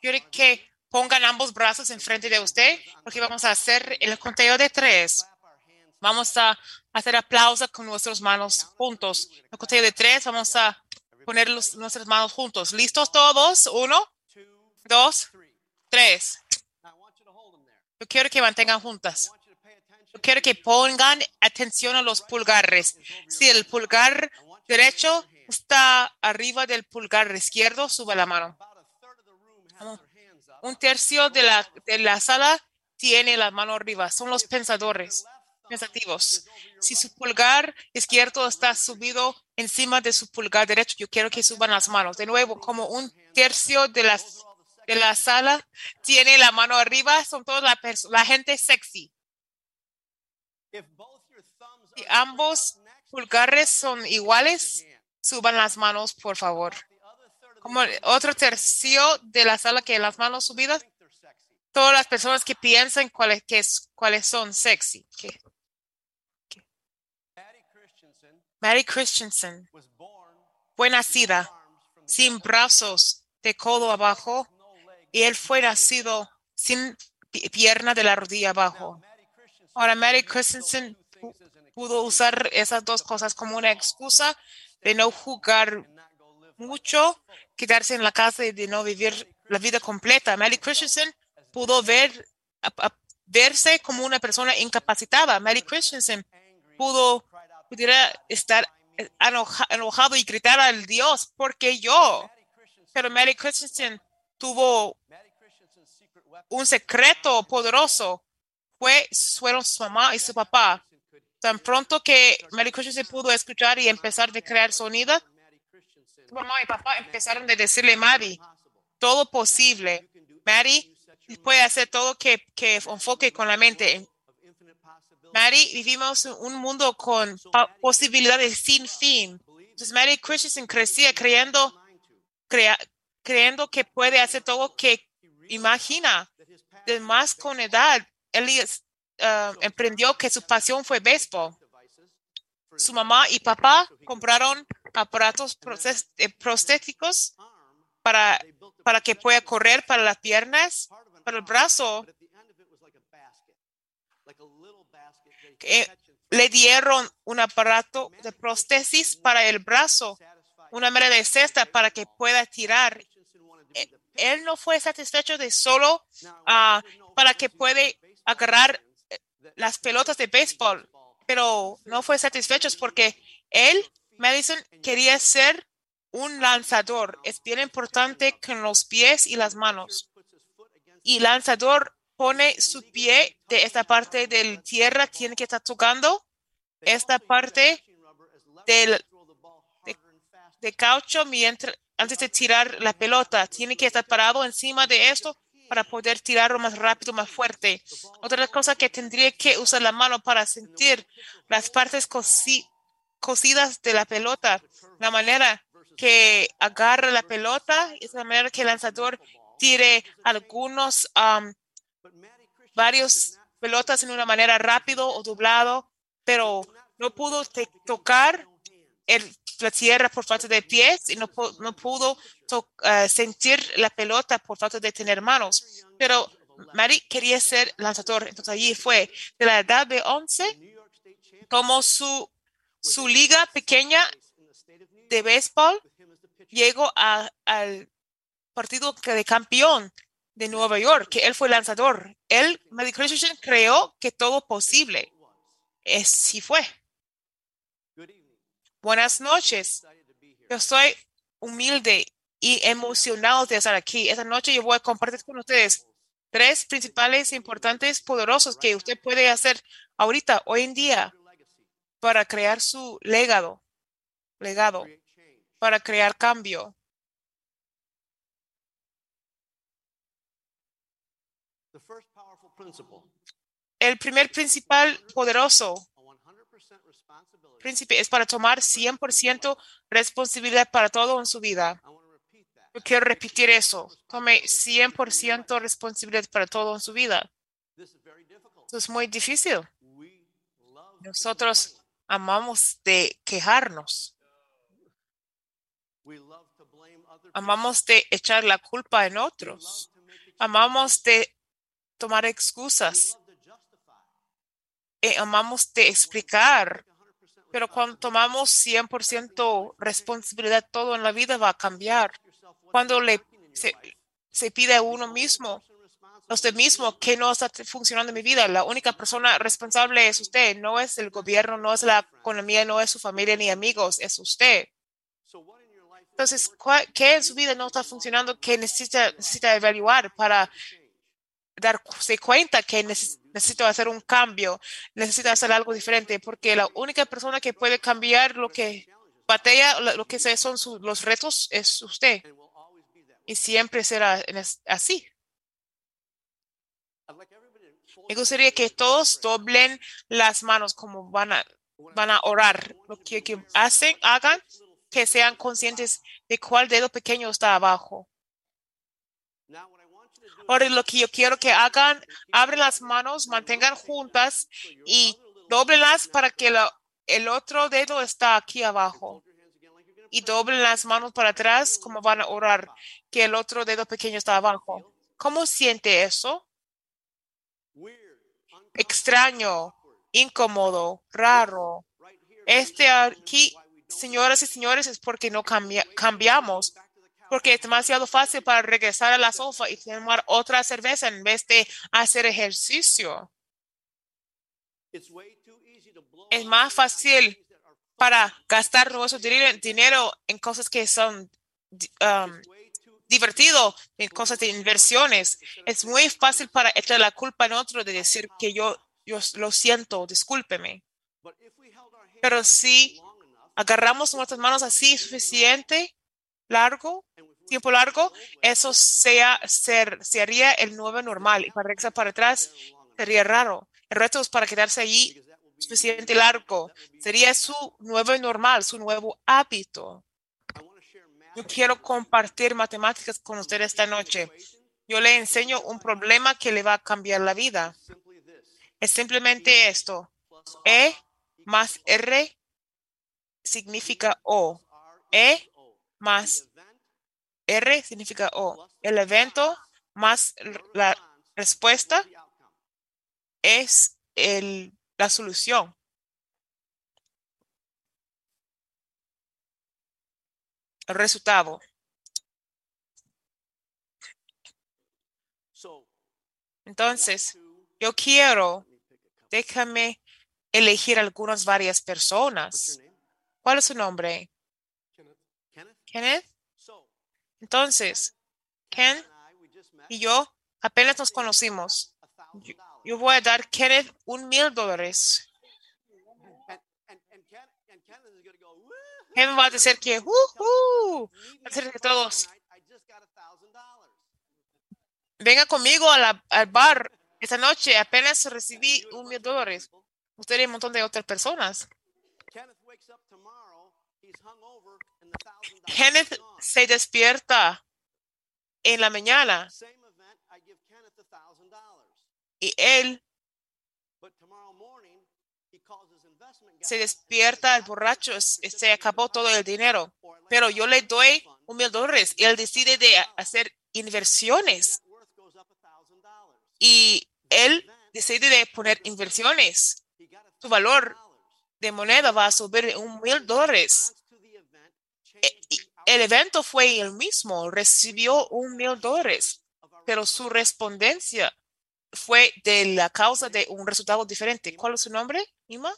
Quiero que pongan ambos brazos enfrente de usted porque vamos a hacer el conteo de tres. Vamos a hacer aplausos con nuestras manos juntos. El conteo de tres, vamos a poner los- nuestras manos juntos. ¿Listos todos? Uno, dos, tres. Yo quiero que mantengan juntas. Quiero que pongan atención a los pulgares. Si el pulgar derecho está arriba del pulgar izquierdo, sube la mano. Un tercio de la, de la sala tiene la mano arriba. Son los pensadores, pensativos. Si su pulgar izquierdo está subido encima de su pulgar derecho, yo quiero que suban las manos. De nuevo, como un tercio de la, de la sala tiene la mano arriba, son toda la, la gente sexy. Si ambos pulgares son iguales, suban las manos, por favor. Como el otro tercio de la sala que las manos subidas, todas las personas que piensan cuáles, que cuáles son sexy. que- que- Mary Christensen fue nacida sin brazos de codo abajo y él fue nacido sin pi- pierna de la rodilla abajo. Ahora, Mary Christensen pu- pudo usar esas dos cosas como una excusa de no jugar mucho, quedarse en la casa y de no vivir la vida completa. Mary Christensen pudo ver, verse como una persona incapacitada. Mary Christensen pudo pudiera estar eh, enoja- enojado y gritar al Dios, porque yo? Pero Mary Christensen tuvo un secreto poderoso. Fue, fueron su mamá y su papá. Tan pronto que Mary Christensen pudo escuchar y empezar a crear sonido, su mamá y papá empezaron a decirle, Mary, todo posible. Mary puede hacer todo que, que enfoque con la mente. Mary, vivimos un mundo con posibilidades sin fin. Entonces, Mary Christensen crecía creyendo, creyendo que puede hacer todo que imagina. Además, con edad, Elias ah, emprendió que su pasión fue béisbol. Su mamá y papá compraron aparatos eh, prostéticos para, para que pueda correr para las piernas, para el brazo. que le dieron un aparato de prótesis para el brazo, una manera de cesta para que pueda tirar. Eh, Él no fue satisfecho de solo ah, para que puede agarrar eh, las pelotas de béisbol, pero no fue satisfecho porque él, Madison, quería ser un lanzador. Es bien importante con los pies y las manos. Y lanzador pone su pie de esta parte del tierra, tiene que estar tocando esta parte del de, caucho mientras antes de tirar la pelota. Tiene que estar parado encima de esto para poder tirarlo más rápido, más fuerte. Otra cosa que tendría que usar la mano para sentir las partes cosi- cosidas de la pelota, la manera que agarra la pelota, es la manera que el lanzador tire algunos, um, varios pelotas en una manera rápido o doblado, pero no pudo tocar el- la tierra por falta de pies y no, no pudo eh, sentir la pelota por falta de tener manos. Pero Mary quería ser lanzador, entonces allí fue de la edad de 11 como su, su liga pequeña de béisbol llegó al partido de campeón de Nueva York, que él fue lanzador. Él, Mary Christensen, creó que todo posible. Es, sí fue. Buenas noches. Yo estoy humilde y emocionado de estar aquí. Esta noche yo voy a compartir con ustedes tres principales, importantes, poderosos que usted puede hacer ahorita, hoy en día, para crear su legado, legado, para crear cambio. El primer principal poderoso príncipe es para tomar 100% responsabilidad para todo en su vida. Quiero repetir eso. Tome 100% responsabilidad para todo en su vida. Eso es muy difícil. Nosotros amamos de quejarnos. Amamos de echar la culpa en otros. Amamos de tomar excusas. Y amamos de explicar. Pero cuando tomamos 100% responsabilidad, todo en la vida va a cambiar. Cuando le se, se pide a uno mismo, a usted mismo, que no está funcionando en mi vida, la única persona responsable es usted. No es el gobierno, no es la economía, no es su familia ni amigos, es usted. Entonces, ¿cuál- ¿qué en su vida no está funcionando que necesita, necesita evaluar para darse cuenta que neces- necesita hacer un cambio, necesita hacer algo diferente? Porque la única persona que puede cambiar lo que batalla, lo que son sus- los retos es usted. Y siempre será así. Me gustaría que todos doblen las manos como van a, van a orar. Lo que, que hacen, hagan, que sean conscientes de cuál dedo pequeño está abajo. Ahora lo que yo quiero que hagan, abren las manos, mantengan juntas y doblenlas para que el otro dedo está aquí abajo. Y doblen las manos para atrás como van a orar, que el otro dedo pequeño está abajo. ¿Cómo siente eso? Extraño, incómodo, raro. Este aquí, señoras y señores, es porque no cambia- cambiamos. Porque es demasiado fácil para regresar a la sofa y tomar otra cerveza en vez de hacer ejercicio. Es más fácil para gastar nuestro dinero- en cosas que son um, divertido, en cosas de inversiones. Es muy fácil para echar la culpa en otro de decir que yo, yo lo siento, discúlpeme. Pero si agarramos nuestras manos así suficiente, largo, tiempo largo, eso sea, ser, sería el nuevo normal. Y para regresar para atrás sería raro. El reto es para quedarse allí suficiente largo. Sería su nuevo normal, su nuevo hábito. Yo quiero compartir matemáticas con usted esta noche. Yo le enseño un problema que le va a cambiar la vida. Es simplemente esto. E más R significa O. E más R significa O. El evento más la respuesta es el, la solución. El resultado. Entonces, yo quiero, déjame elegir algunas varias personas. ¿Cuál es su nombre? Kenneth. Entonces, Ken y yo apenas nos conocimos. Yo, yo voy a dar Kenneth un mil dólares. Ken va a decir que, "Ujú", va a decir que todos. Venga conmigo a la- al bar esta noche. Apenas recibí un mil dólares. Usted y un montón de otras personas. Kenneth se despierta en la mañana y él se despierta el borracho, se acabó todo el dinero, pero yo le doy un mil dólares y él decide de hacer inversiones y él decide de poner inversiones. Su valor de moneda va a subir un mil dólares. E- y El evento fue el mismo, recibió un mil dólares, pero su respondencia fue de la causa de un resultado diferente. ¿Cuál es su nombre? Ima.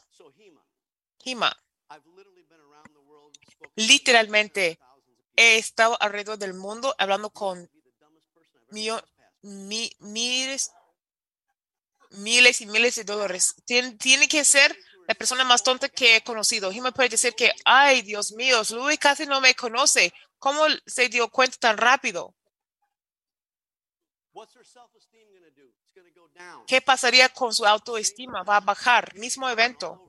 Hima. Literalmente he estado alrededor del mundo hablando con miles, y miles de dólares. Tien- tiene que ser la persona más tonta que he conocido. Hima puede decir que, ay, Dios mío, Louis casi no me conoce. ¿Cómo se dio cuenta tan rápido? ¿Qué pasaría con su autoestima? Va a bajar. Mismo evento.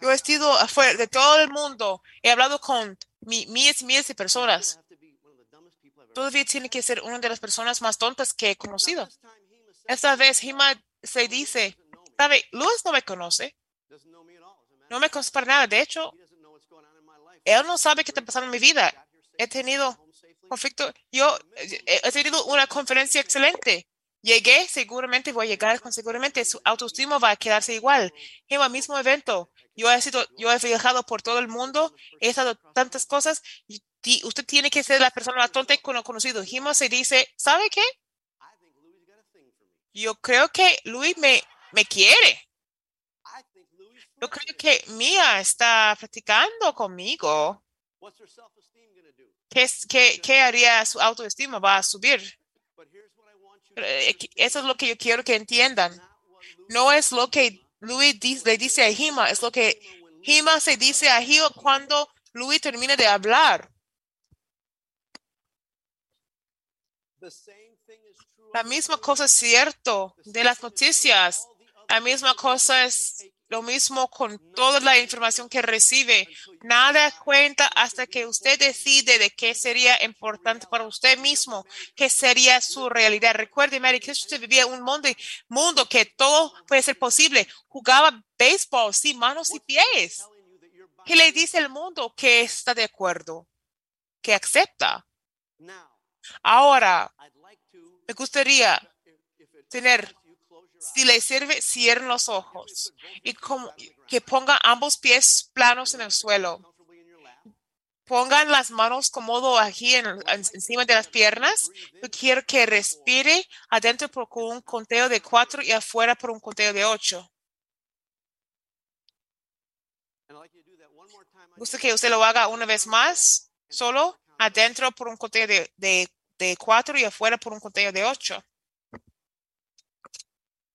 Yo he estado afuera de todo el mundo. He hablado con mi- miles y miles de personas. Todavía tiene que ser una de las personas más tontas que he conocido. Esta vez Hima se dice, ¿sabe? Luis no me conoce. No me conoce para nada. De hecho, él no sabe qué está pasando en mi vida. He tenido conflicto. Yo eh, he tenido una conferencia excelente. Llegué, seguramente voy a llegar con seguramente su autoestima va a quedarse igual. En el mismo evento, yo he sido, yo he viajado por todo el mundo, he estado tantas cosas. Y usted tiene que ser la persona más tonta que no he conocido. Hima se dice, ¿sabe qué? Yo creo que Luis me, me quiere. Yo creo que Mia está practicando conmigo. ¿Qué, qué, qué haría su autoestima? Va a subir. Pero, eh, Eso es lo que yo quiero que entiendan. No es lo que Luis le dice a Hima, es lo que Hima se dice a Hio cuando Luis termina de hablar. La misma cosa es cierto de las noticias. La misma cosa es lo mismo con toda la información que recibe. Nada cuenta hasta que usted decide de qué sería importante para usted mismo, qué sería su realidad. Recuerde, Mary, que usted vivía un mundo, mundo que todo puede ser posible. Jugaba béisbol sin manos y pies. ¿Qué le dice el mundo que está de acuerdo? Que acepta. Ahora, me gustaría tener, si le sirve, cierren los ojos y que pongan ambos pies planos en el suelo. Pongan las manos cómodo aquí en- en- encima de las piernas. Yo quiero que respire adentro por un conteo de cuatro y afuera por un conteo de ocho. Gusto que usted lo haga una vez más, solo adentro por un conteo de, de cuatro y afuera por un conteo de ocho.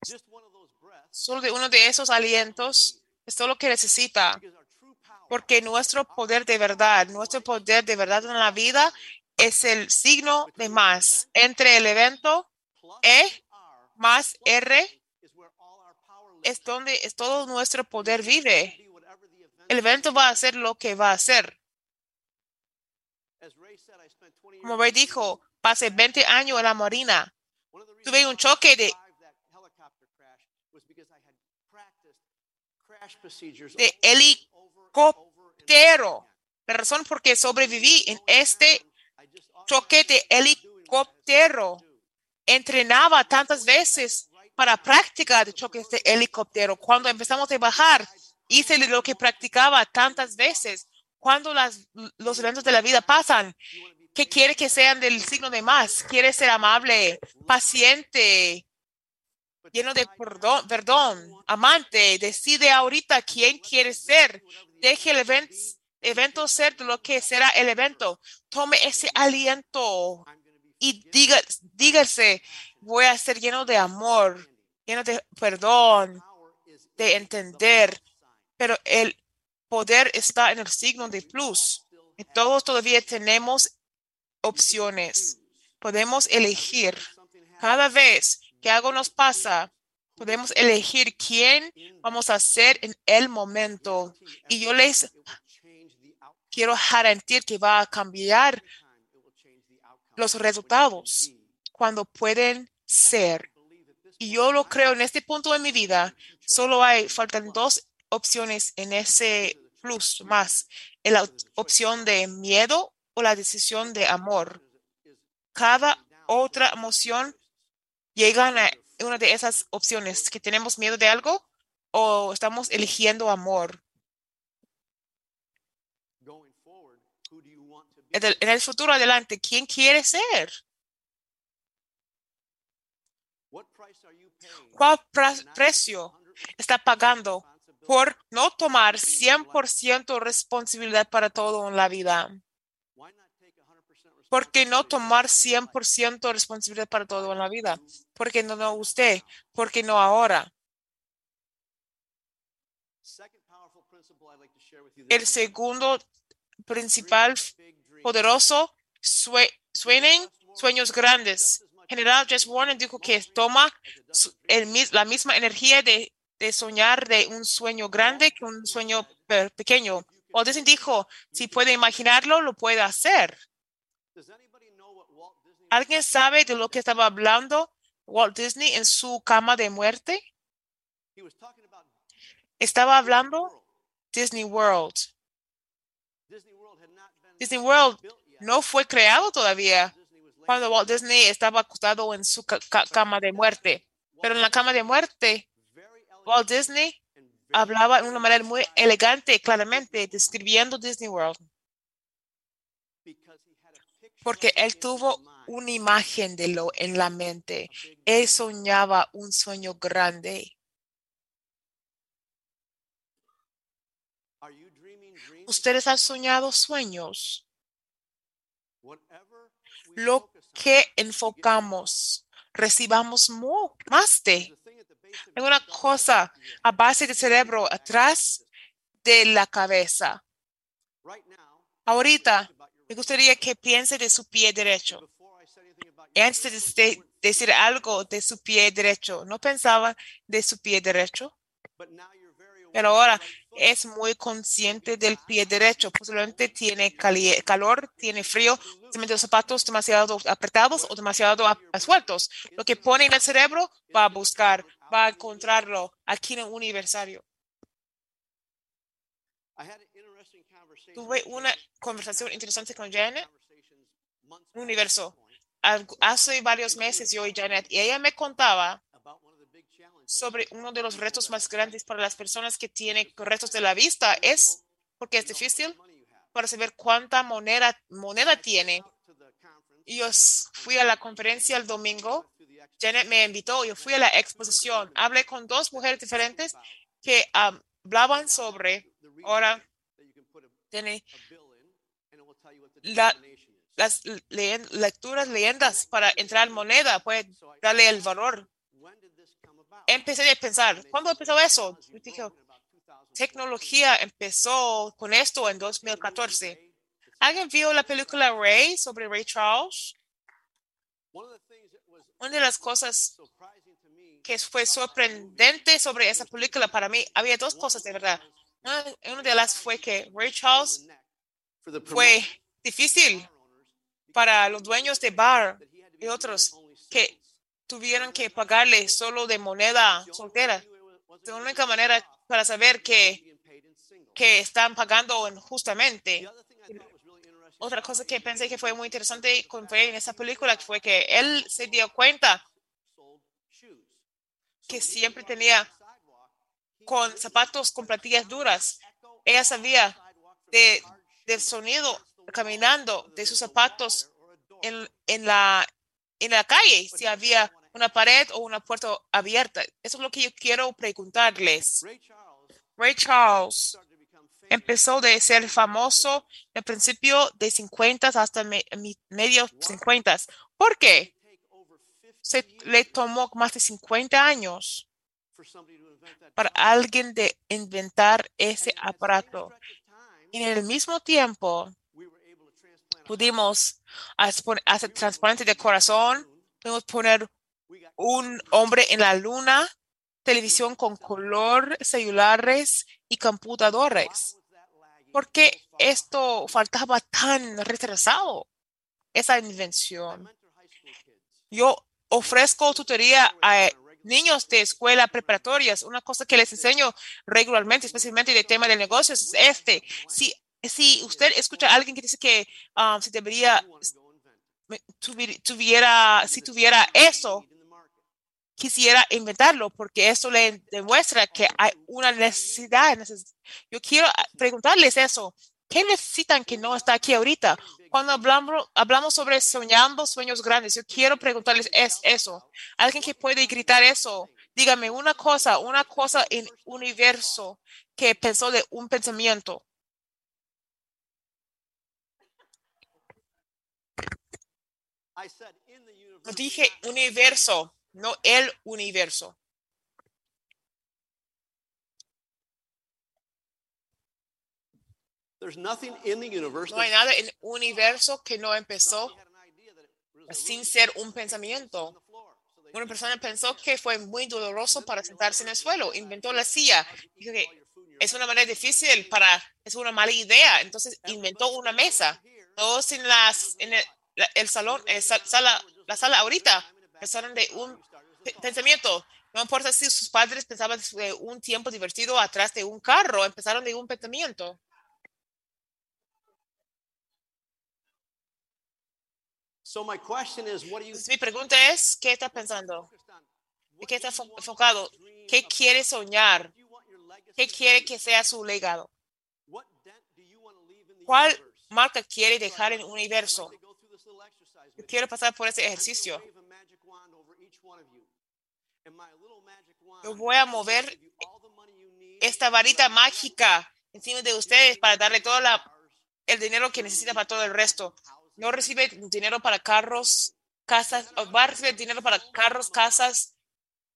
Just one of those breaths. Solo de uno de esos alientos es todo lo que necesita. Porque nuestro poder de verdad, nuestro poder de verdad en la vida es el signo de más entre el evento E más R es donde es todo nuestro poder vive. El evento va a hacer lo que va a hacer. As Ray said, I spent 20 years Como Ray dijo, pasé 20 años en la Marina. Tuve un choque de, survived that helicopter crash was because I had practiced crash procedures de helicóptero. La razón por qué sobreviví en este choque de helicóptero. Entrenaba tantas veces para practicar de choques de helicóptero. Cuando empezamos a bajar, hice lo que practicaba tantas veces. Cuando las, los eventos de la vida pasan, ¿qué quiere que sean del signo de más? Quiere ser amable, paciente, lleno de perdón, perdón, amante. Decide ahorita quién quiere ser. Deje el evento, evento ser lo que será el evento. Tome ese aliento y diga, dígase, voy a ser lleno de amor, lleno de perdón, de entender. Pero el poder está en el signo de plus. Y todos todavía tenemos opciones. Podemos elegir. Cada vez que algo nos pasa, podemos elegir quién vamos a ser en el momento. Y yo les quiero garantizar que va a cambiar los resultados cuando pueden ser. Y yo lo creo en este punto de mi vida. Solo hay, faltan dos opciones en ese plus más. La opción de miedo o la decisión de amor. Cada otra emoción llega a una de esas opciones, que tenemos miedo de algo o estamos eligiendo amor. En el, en el futuro adelante, ¿quién quiere ser? ¿Cuál precio está pagando por no tomar 100% responsabilidad para todo en la vida? Why not take 100% ¿Por qué no tomar responsibility 100% responsabilidad para todo en la vida? ¿Por qué no, no usted? ¿Por qué no ahora? El segundo principal poderoso, sue- sueñen sueños grandes. General Jess Warren dijo que toma el la misma energía de, de soñar de un sueño grande que un sueño pe- pequeño. Disney dijo, si puede imaginarlo, lo puede hacer. Does anybody know what Walt Disney ¿Alguien sabe de lo que estaba hablando Walt Disney en su cama de muerte? Estaba hablando Disney World. Disney World no fue creado todavía cuando Walt Disney estaba acostado en su ca- ca- cama de muerte. Pero en la cama de muerte, Walt Disney hablaba de una manera muy elegante, claramente, describiendo Disney World, porque él tuvo. Una imagen de lo en la mente. Él soñaba un sueño grande. ¿Ustedes han soñado sueños? Lo que enfocamos, recibamos mo- más de. Hay una cosa a base del cerebro, atrás de la cabeza. Ahorita, me gustaría que piense de su pie derecho. Antes de went, decir algo de su pie derecho, ¿no pensaba de su pie derecho? Pero ahora es muy consciente del pie derecho. Posiblemente tiene calor, tiene frío, se mete los zapatos demasiado apretados o demasiado sueltos. Lo que pone en el cerebro va a buscar, va a encontrarlo aquí en el universario. Tuve una conversación interesante con Janet, universo. Hace varios meses yo y Janet, y ella me contaba sobre uno de los retos más grandes para las personas que tienen retos de la vista. Es porque es difícil para saber cuánta moneda, moneda tiene. Y yo fui a la conferencia el domingo. Janet me invitó. Yo fui a la exposición. Hablé con dos mujeres diferentes que um, hablaban sobre. Ahora tiene La-. Las leen- lecturas, leyendas para entrar moneda. Puede darle el valor. Empecé a pensar, ¿cuándo empezó eso? Yo dije, broke in about 2014. tecnología empezó con esto en 2014. ¿Alguien vio la película Ray sobre Ray Charles? Una de las cosas que fue sorprendente sobre esa película para mí, había dos cosas de verdad. Una, de las fue que Ray Charles fue difícil para los dueños de bar y otros que tuvieron que pagarle solo de moneda soltera. De la única manera para saber que, que están pagando injustamente. Otra cosa que pensé que fue muy interesante fue en esa película fue que él se dio cuenta que siempre tenía con zapatos con platillas duras. Ella sabía de, del sonido caminando de sus zapatos en, en, la, en la calle, si había una pared o una puerta abierta. Eso es lo que yo quiero preguntarles. Ray Charles empezó de ser famoso en principio de 50 hasta me- medio 50. ¿Por qué? take over 50 Se le tomó más de 50 años para alguien de inventar ese aparato. Y en el mismo tiempo we were able to transplant a pudimos hacer trasplante de corazón, pudimos poner un hombre en la luna, televisión con color, celulares y computadores. ¿Por qué esto faltaba tan retrasado? Esa invención. Yo ofrezco tutoría a niños de escuela preparatorias. Una cosa que les enseño regularmente, especialmente de tema de negocios, es este. Si, si usted escucha a alguien que dice que um, se debería, tuviera, si tuviera eso, quisiera inventarlo porque eso le demuestra que hay una necesidad. neces- Yo quiero ah, preguntarles eso. ¿Qué necesitan que no está aquí ahorita? Cuando hablamos, hablamos sobre soñando sueños grandes, yo quiero preguntarles es eso. Alguien que puede gritar eso. Dígame una cosa, una cosa en universo que pensó de un pensamiento. I said in the No dije universo, no el universo. There's nothing in the universe No hay nada en universo que no empezó sin ser un pensamiento. Una persona pensó que fue muy doloroso para sentarse en el suelo, inventó la silla. Dijo que es una manera difícil para, es una mala idea. Entonces inventó una mesa. Todos en, las, en el, la- el salón, en sala, la sala ahorita, pensaron de un pe- pensamiento. No importa si sus padres pensaban de un tiempo divertido atrás de un carro, empezaron de un pensamiento. So my question is, what you mi pregunta es, ¿qué está pensando? ¿De qué está enfo- enfocado? ¿Qué quiere soñar? ¿Qué quiere que sea su legado? ¿Cuál marca quiere dejar en el universo? Quiero pasar por ese ejercicio. Yo voy a mover esta varita mágica encima de ustedes para darle todo la, el dinero que necesita para todo el resto. No recibe dinero para carros, casas, va a recibir dinero para carros, casas,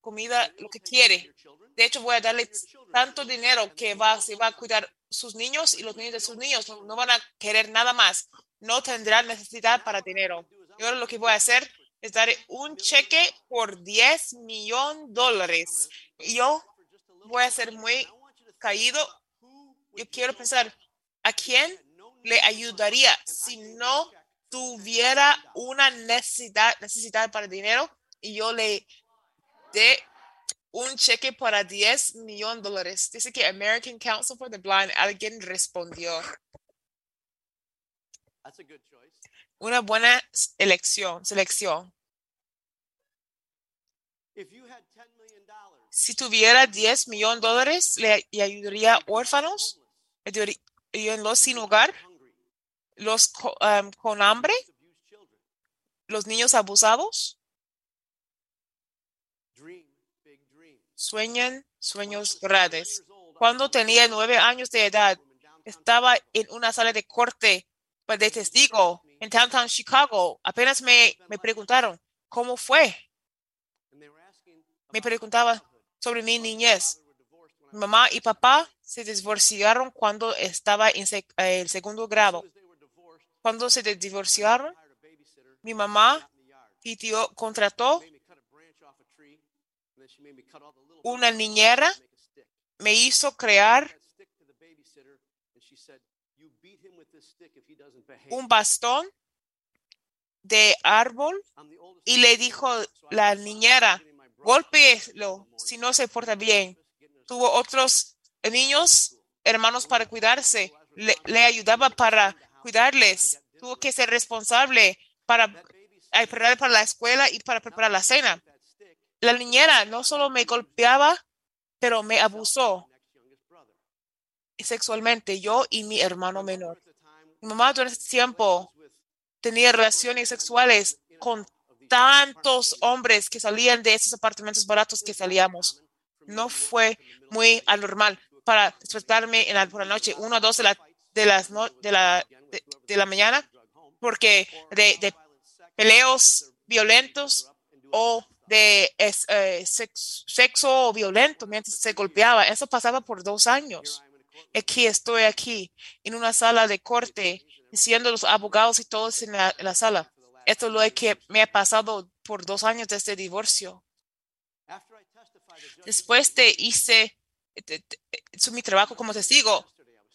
comida, lo que quiere. De hecho, voy a darle tanto dinero que va, se va a cuidar sus niños y los niños de sus niños. No, no van a querer nada más. No tendrán necesidad para dinero. Yo lo que voy a hacer es dar un cheque por 10 millones de dólares. Yo voy a ser muy caído. Yo quiero pensar, ¿a quién le ayudaría si no tuviera una necesidad, necesidad para dinero y yo le dé un cheque para 10 millones de dólares? Dice que American Council for the Blind, alguien respondió. Una buena elección, selección. If you had $10 million, Si tuviera 10 millones de dólares, le ayudaría a órfanos, los sin hogar, los um, con hambre, los niños abusados. Sueñan sueños grandes. Cuando tenía nueve años de edad, estaba en una sala de corte pues, de testigo en downtown Chicago. Apenas me, me preguntaron, ¿cómo fue? Me preguntaba sobre mi niñez. Mi mamá y papá se divorciaron cuando estaba en eh, el segundo grado. Cuando se divorciaron, mi mamá tío contrató una niñera, me hizo crear That stick to the babysitter, and she said, "You beat him with this stick if he doesn't behave." Un bastón de árbol y le dijo la niñera, golpéelo si no se porta bien. Tuvo otros niños, hermanos para cuidarse. Le, le ayudaba para cuidarles. Tuvo que ser responsable para preparar para la escuela y para preparar la cena. La niñera no solo me golpeaba, pero me abusó sexualmente, yo y mi hermano menor. Mi mamá durante ese tiempo tenía relaciones sexuales con tantos hombres que salían de esos apartamentos baratos que salíamos. No fue muy anormal para despertarme en la, por la noche, una o dos de la, de las no- de la, de, la mañana, porque de, peleos violentos o de es- eh, sex- sexo violento mientras se golpeaba. Eso pasaba por dos años. Aquí estoy aquí en una sala de corte diciendo los abogados y todos en la, en la sala. Esto es lo que me ha pasado por dos años desde el divorcio. Después de hice de- de- mi trabajo como testigo,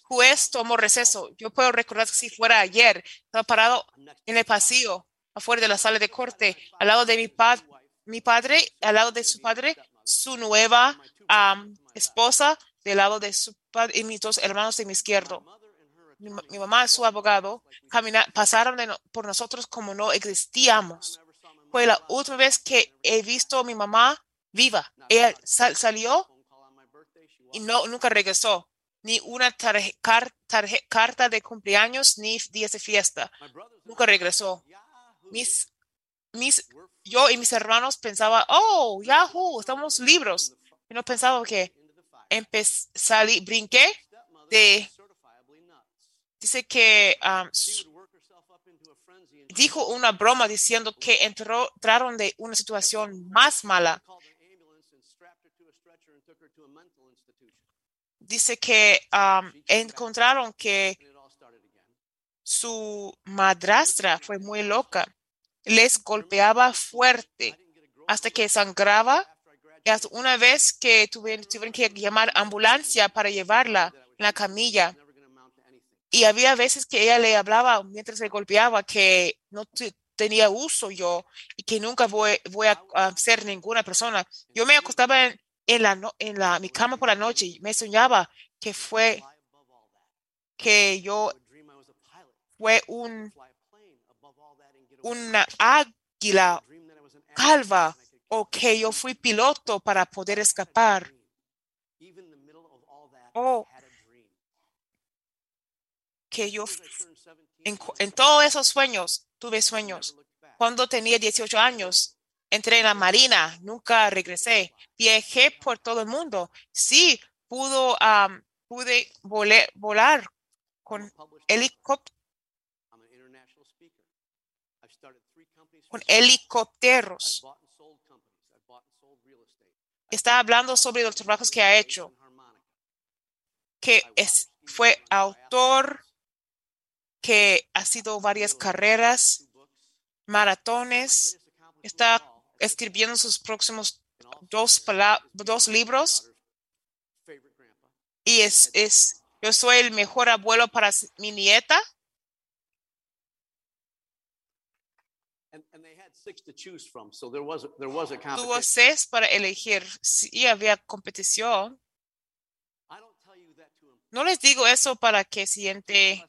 juez tomó receso. Yo puedo recordar que si fuera ayer, estaba parado en el pasillo afuera de la sala de corte, al lado de mi, pa- mi padre, al lado de su padre, su nueva am, esposa, del lado de su y mis dos hermanos de mi izquierdo. Mi, mi mamá, su abogado, pasaron no- por nosotros como no existíamos. Fue la última vez que he visto a mi mamá viva. Ella sal- salió y no, nunca regresó. Ni una tarje- car- tarje- carta de cumpleaños ni días de fiesta. Nunca regresó. Mis, mis, yo y mis hermanos pensaba, oh, Yahoo, estamos libros. Y no pensaba que salí, brinqué de, dice que um, dijo una broma diciendo que entró, entraron de una situación más mala. Dice que um, encontraron que su madrastra fue muy loca. Les golpeaba fuerte hasta que sangraba. Una vez que tuvieron, tuvieron que llamar ambulancia para llevarla en la camilla. Y había veces que ella le hablaba mientras le golpeaba que no tenía uso yo y que nunca voy, voy a, a ser ninguna persona. Yo me acostaba en, en la, en la, mi cama por la noche y me soñaba que fue que yo fue un una águila calva o que yo fui piloto para poder escapar. O que yo en, en todos esos sueños tuve sueños. Cuando tenía 18 años, entré en la marina, nunca regresé. Viajé por todo el mundo. Sí, pudo, am, pude vole- volar con helicóptero I'm an Está hablando sobre los trabajos que ha hecho, que es, fue autor, que ha sido varias carreras, maratones, está escribiendo sus próximos dos, dos libros y es, es, yo soy el mejor abuelo para mi nieta. And, and they had six to choose from, so there was a, there was a Tuvo seis para elegir. Sí, había competición. No les digo eso para que siente,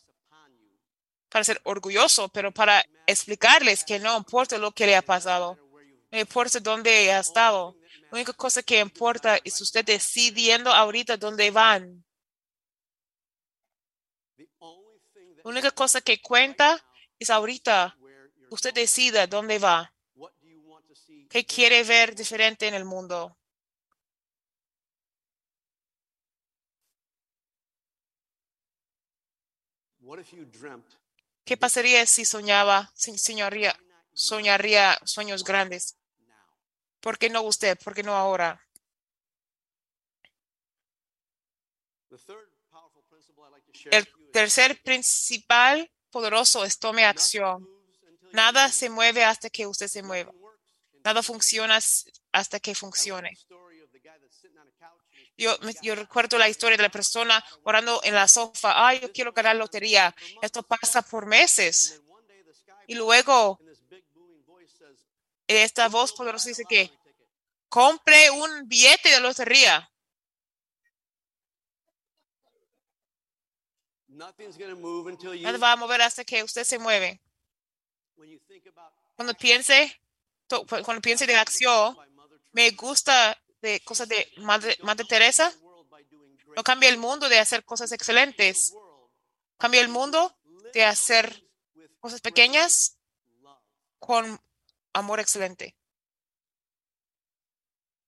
para ser orgulloso, pero para explicarles que no importa lo que le ha pasado, no importa dónde ha estado. La única cosa que importa es usted decidiendo ahorita dónde van. La única cosa que cuenta es ahorita usted decida dónde va. ¿Qué quiere ver diferente en el mundo? ¿Qué pasaría si soñaba, si soñaría, soñaría sueños grandes? ¿Por qué no usted? ¿Por qué no ahora? El tercer principal poderoso es tome acción. Nada se mueve hasta que usted se mueva. Nada funciona hasta que funcione. Yo, recuerdo la historia de la persona orando en la sofá. Ay, yo quiero ganar lotería. Esto pasa por meses. Y luego esta voz poderosa dice que compre un billete de lotería. Nothing's going to move until you Nada va a mover hasta que usted se mueve. when you think about Cuando piense, cuando piense de acción, me gusta de cosas de Madre, Madre Teresa. No cambia el mundo de hacer cosas excelentes. Cambia el mundo de hacer cosas pequeñas con amor excelente.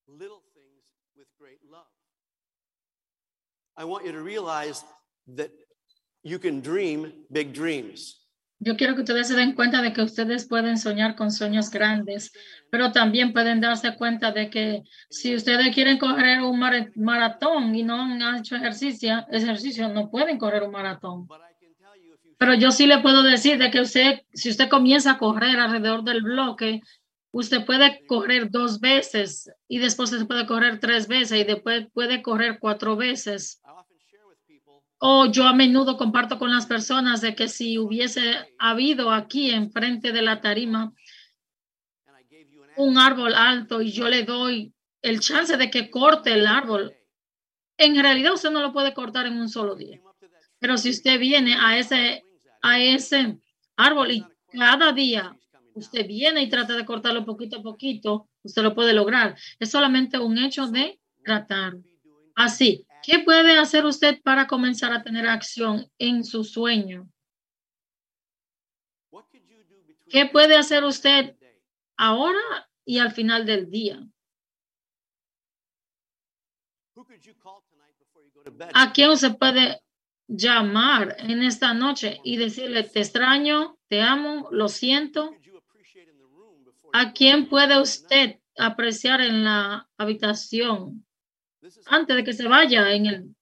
little things with great love. I want you to realize that you can dream big dreams. Yo quiero que ustedes se den cuenta de que ustedes pueden soñar con sueños grandes, pero también pueden darse cuenta de que si ustedes quieren correr un mara- maratón y no han hecho ejercicio, ejercicio, no pueden correr un maratón. Pero yo sí le puedo decir de que usted, si usted comienza a correr alrededor del bloque, usted puede correr dos veces y después se puede correr tres veces y después puede correr cuatro veces. O yo a menudo comparto con las personas de que si hubiese habido aquí enfrente de la tarima un árbol alto y yo le doy el chance de que corte el árbol, en realidad usted no lo puede cortar en un solo día. Pero si usted viene a ese, a ese árbol y cada día usted viene y trata de cortarlo poquito a poquito, usted lo puede lograr. Es solamente un hecho de tratar. Así, ¿qué puede hacer usted para comenzar a tener acción en su sueño? ¿Qué puede hacer usted ahora y al final del día? ¿A quién usted puede llamar en esta noche y decirle, te extraño, te amo, lo siento? ¿A quién puede usted apreciar en la habitación antes de que se vaya en el,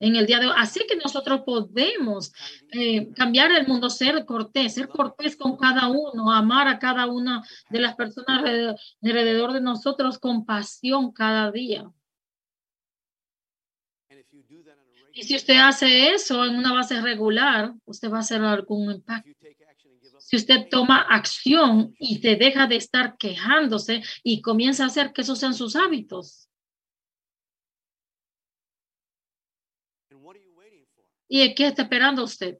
en el día de hoy? Así que nosotros podemos eh, cambiar el mundo, ser cortés, ser cortés con cada uno, amar a cada una de las personas alrededor, alrededor de nosotros con pasión cada día. Y si usted hace eso en una base regular, usted va a hacer algún impacto. si usted toma acción y te deja de estar quejándose y comienza a hacer que esos sean sus hábitos. ¿Y qué está esperando usted?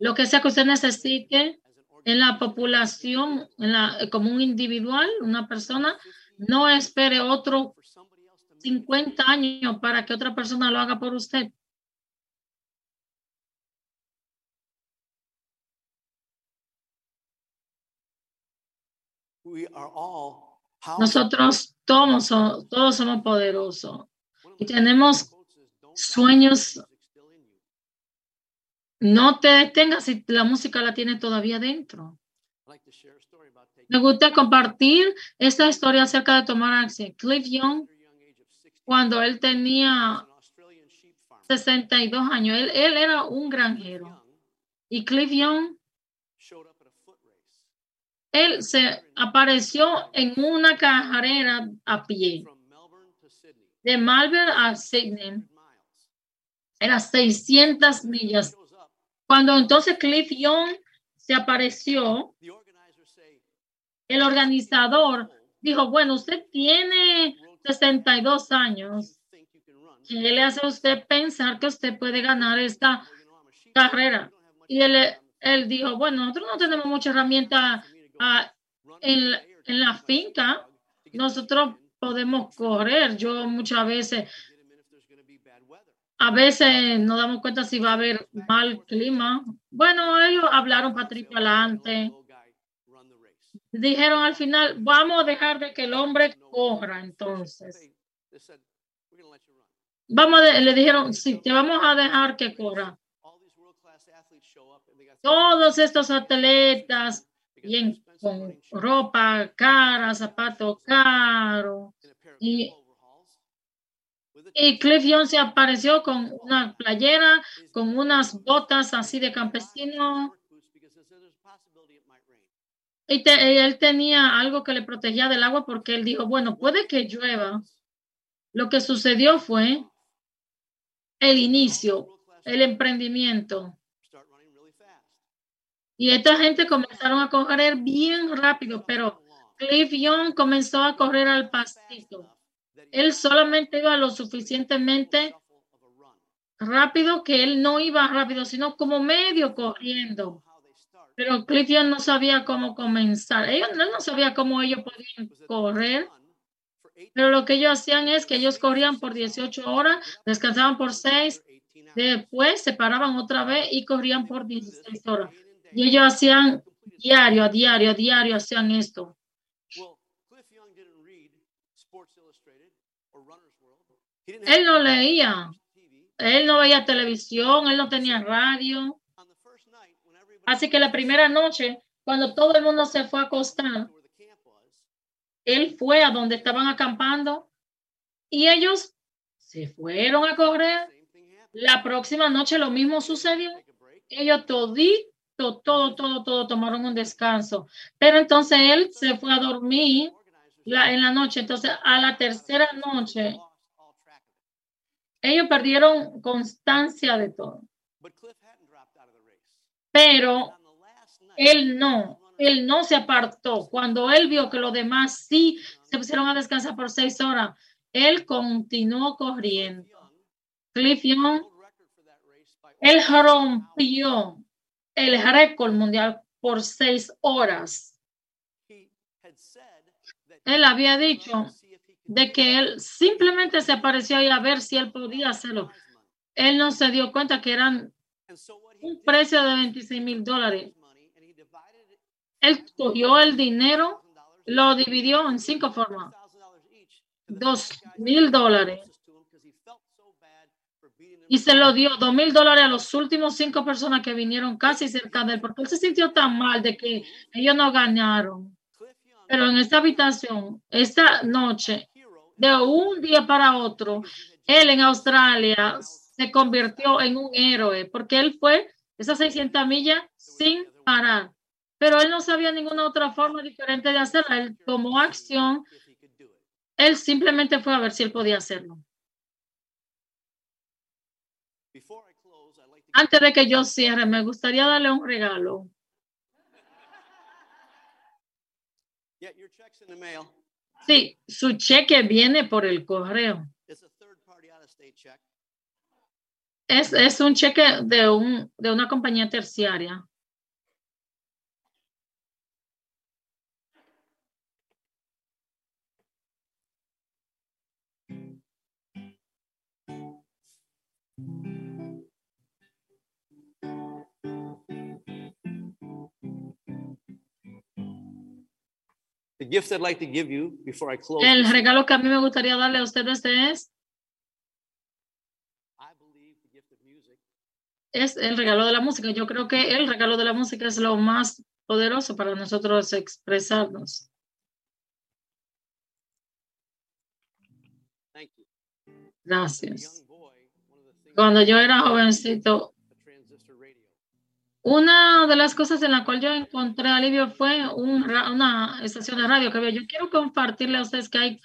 Lo que sea que usted necesite en la población, en la, como un individual, una persona, no espere otro 50 años para que otra persona lo haga por usted. Nosotros todos, todos somos poderosos y tenemos sueños. No te detengas si la música la tiene todavía dentro. Me gusta compartir esta historia acerca de tomar acción. Cliff Young, cuando él tenía 62 años, él, él era un granjero. Y Cliff Young él se apareció en una carrera a pie de Melbourne a Sydney. Era 600 millas. Cuando entonces Cliff Young se apareció, el organizador dijo, bueno, usted tiene 62 años. ¿Qué le hace a usted pensar que usted puede ganar esta carrera? Y él, él dijo, bueno, nosotros no tenemos mucha herramienta Ah, en, en la finca nosotros podemos correr. Yo muchas veces, a veces nos damos cuenta si va a haber mal clima. Bueno, ellos hablaron para triple adelante. Dijeron al final, vamos a dejar de que el hombre corra entonces. Vamos le dijeron, sí, te vamos a dejar que corra. Todos estos atletas bien con ropa cara, zapatos caros. Y, y Cliff Young se apareció con una playera, con unas botas así de campesino. Y él tenía algo que le protegía del agua porque él dijo, bueno, puede que llueva. Lo que sucedió fue el inicio, el emprendimiento. Y esta gente comenzaron a correr bien rápido, pero Cliff Young comenzó a correr al pastito. Él solamente iba lo suficientemente rápido que él no iba rápido, sino como medio corriendo. Pero Cliff Young no sabía cómo comenzar. Ellos no sabía cómo ellos podían correr. Pero lo que ellos hacían es que ellos corrían por 18 horas, descansaban por 6, después se paraban otra vez y corrían por 16 horas. Y ellos hacían diario, a diario, a diario, hacían esto. Él no leía, él no veía televisión, él no tenía radio. Así que la primera noche, cuando todo el mundo se fue a acostar, él fue a donde estaban acampando y ellos se fueron a correr. La próxima noche lo mismo sucedió. Ellos todí todo, todo, todo tomaron un descanso. Pero entonces él se fue a dormir la, en la noche. Entonces a la tercera noche, ellos perdieron constancia de todo. Pero él no, él no se apartó. Cuando él vio que los demás sí se pusieron a descansar por seis horas, él continuó corriendo. Cliff Young, él rompió el récord mundial por seis horas. Él había dicho de que él simplemente se apareció ahí a ver si él podía hacerlo. Él no se dio cuenta que eran un precio de 26 mil dólares. Él cogió el dinero, lo dividió en cinco formas. Dos mil dólares y se lo dio dos mil dólares a los últimos cinco personas que vinieron casi cerca de él, porque él se sintió tan mal de que ellos no ganaron. Pero en esta habitación, esta noche, de un día para otro, él en Australia se convirtió en un héroe, porque él fue esas 600 millas sin parar. Pero él no sabía ninguna otra forma diferente de hacerla. Él tomó acción. Él simplemente fue a ver si él podía hacerlo. Antes de que yo cierre, me gustaría darle un regalo. Get your checks in the mail. Sí, su cheque viene por el correo. It's a third party out of state check. Es, es un cheque de, un, de una compañía terciaria. The gift I'd like to give you before I close. El regalo que a mí me gustaría darle a ustedes es, es el regalo de la música. Yo creo que el regalo de la música es lo más poderoso para nosotros expresarnos. Thank you. Gracias. Cuando yo era jovencito. Una de las cosas en la cual yo encontré alivio fue un una estación de radio que había. Yo quiero compartirle a ustedes que hay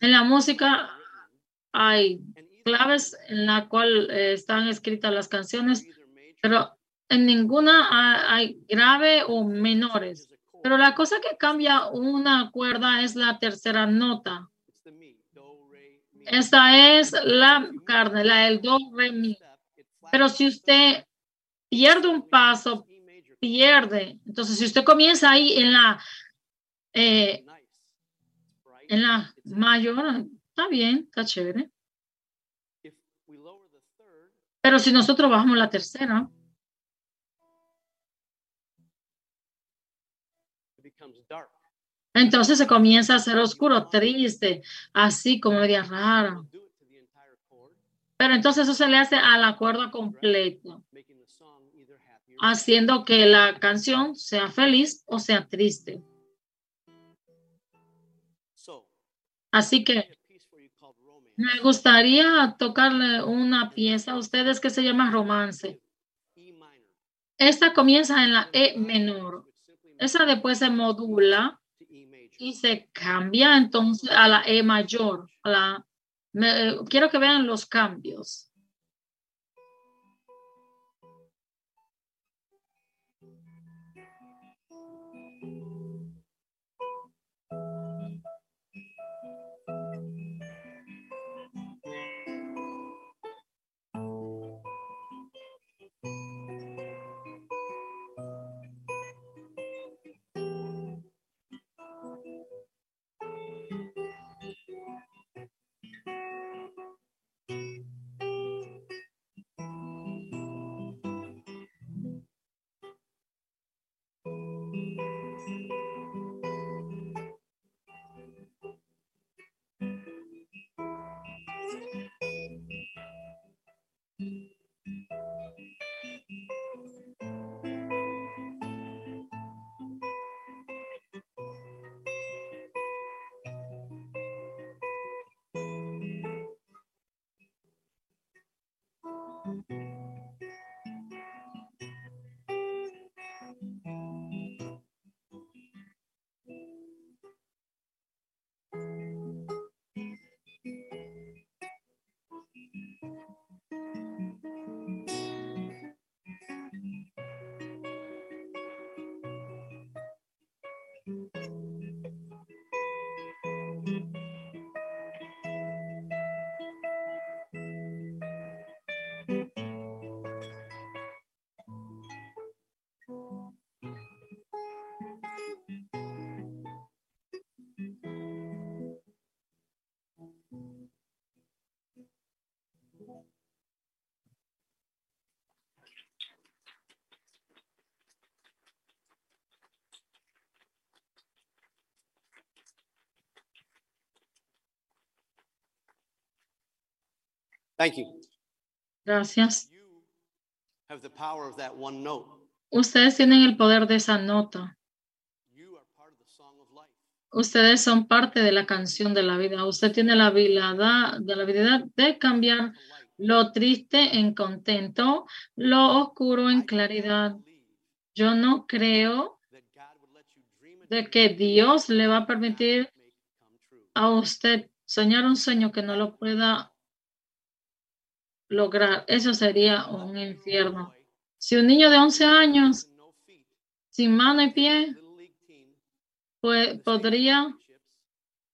en la música hay claves en la cual eh, están escritas las canciones, pero en ninguna ha- hay grave o menores. Pero la cosa que cambia una cuerda es la tercera nota. Esta es la carne, la el do, re, mi. Pero si usted pierde un paso, pierde. Entonces, si usted comienza ahí en la eh, en la mayor, está bien, está chévere. Pero si nosotros bajamos la tercera, entonces se comienza a hacer oscuro, triste, así como media rara. Pero entonces eso se le hace a la cuerda completa, haciendo que la canción sea feliz o sea triste. Así que me gustaría tocarle una pieza a ustedes que se llama Romance. Esta comienza en la E menor. Esa después se modula y se cambia entonces a la E mayor. a la- me- eh, quiero que vean los cambios. Bye. Thank you. Gracias. Have the power of that one note. Ustedes tienen el poder de esa nota. Ustedes son parte de la canción de la vida. Usted tiene la habilidad, de la habilidad de cambiar lo triste en contento, lo oscuro en claridad. Yo no creo de que Dios le va a permitir a usted soñar un sueño que no lo pueda lograr. Eso sería un infierno. Si un niño de 11 años, sin mano y pie, pues, podría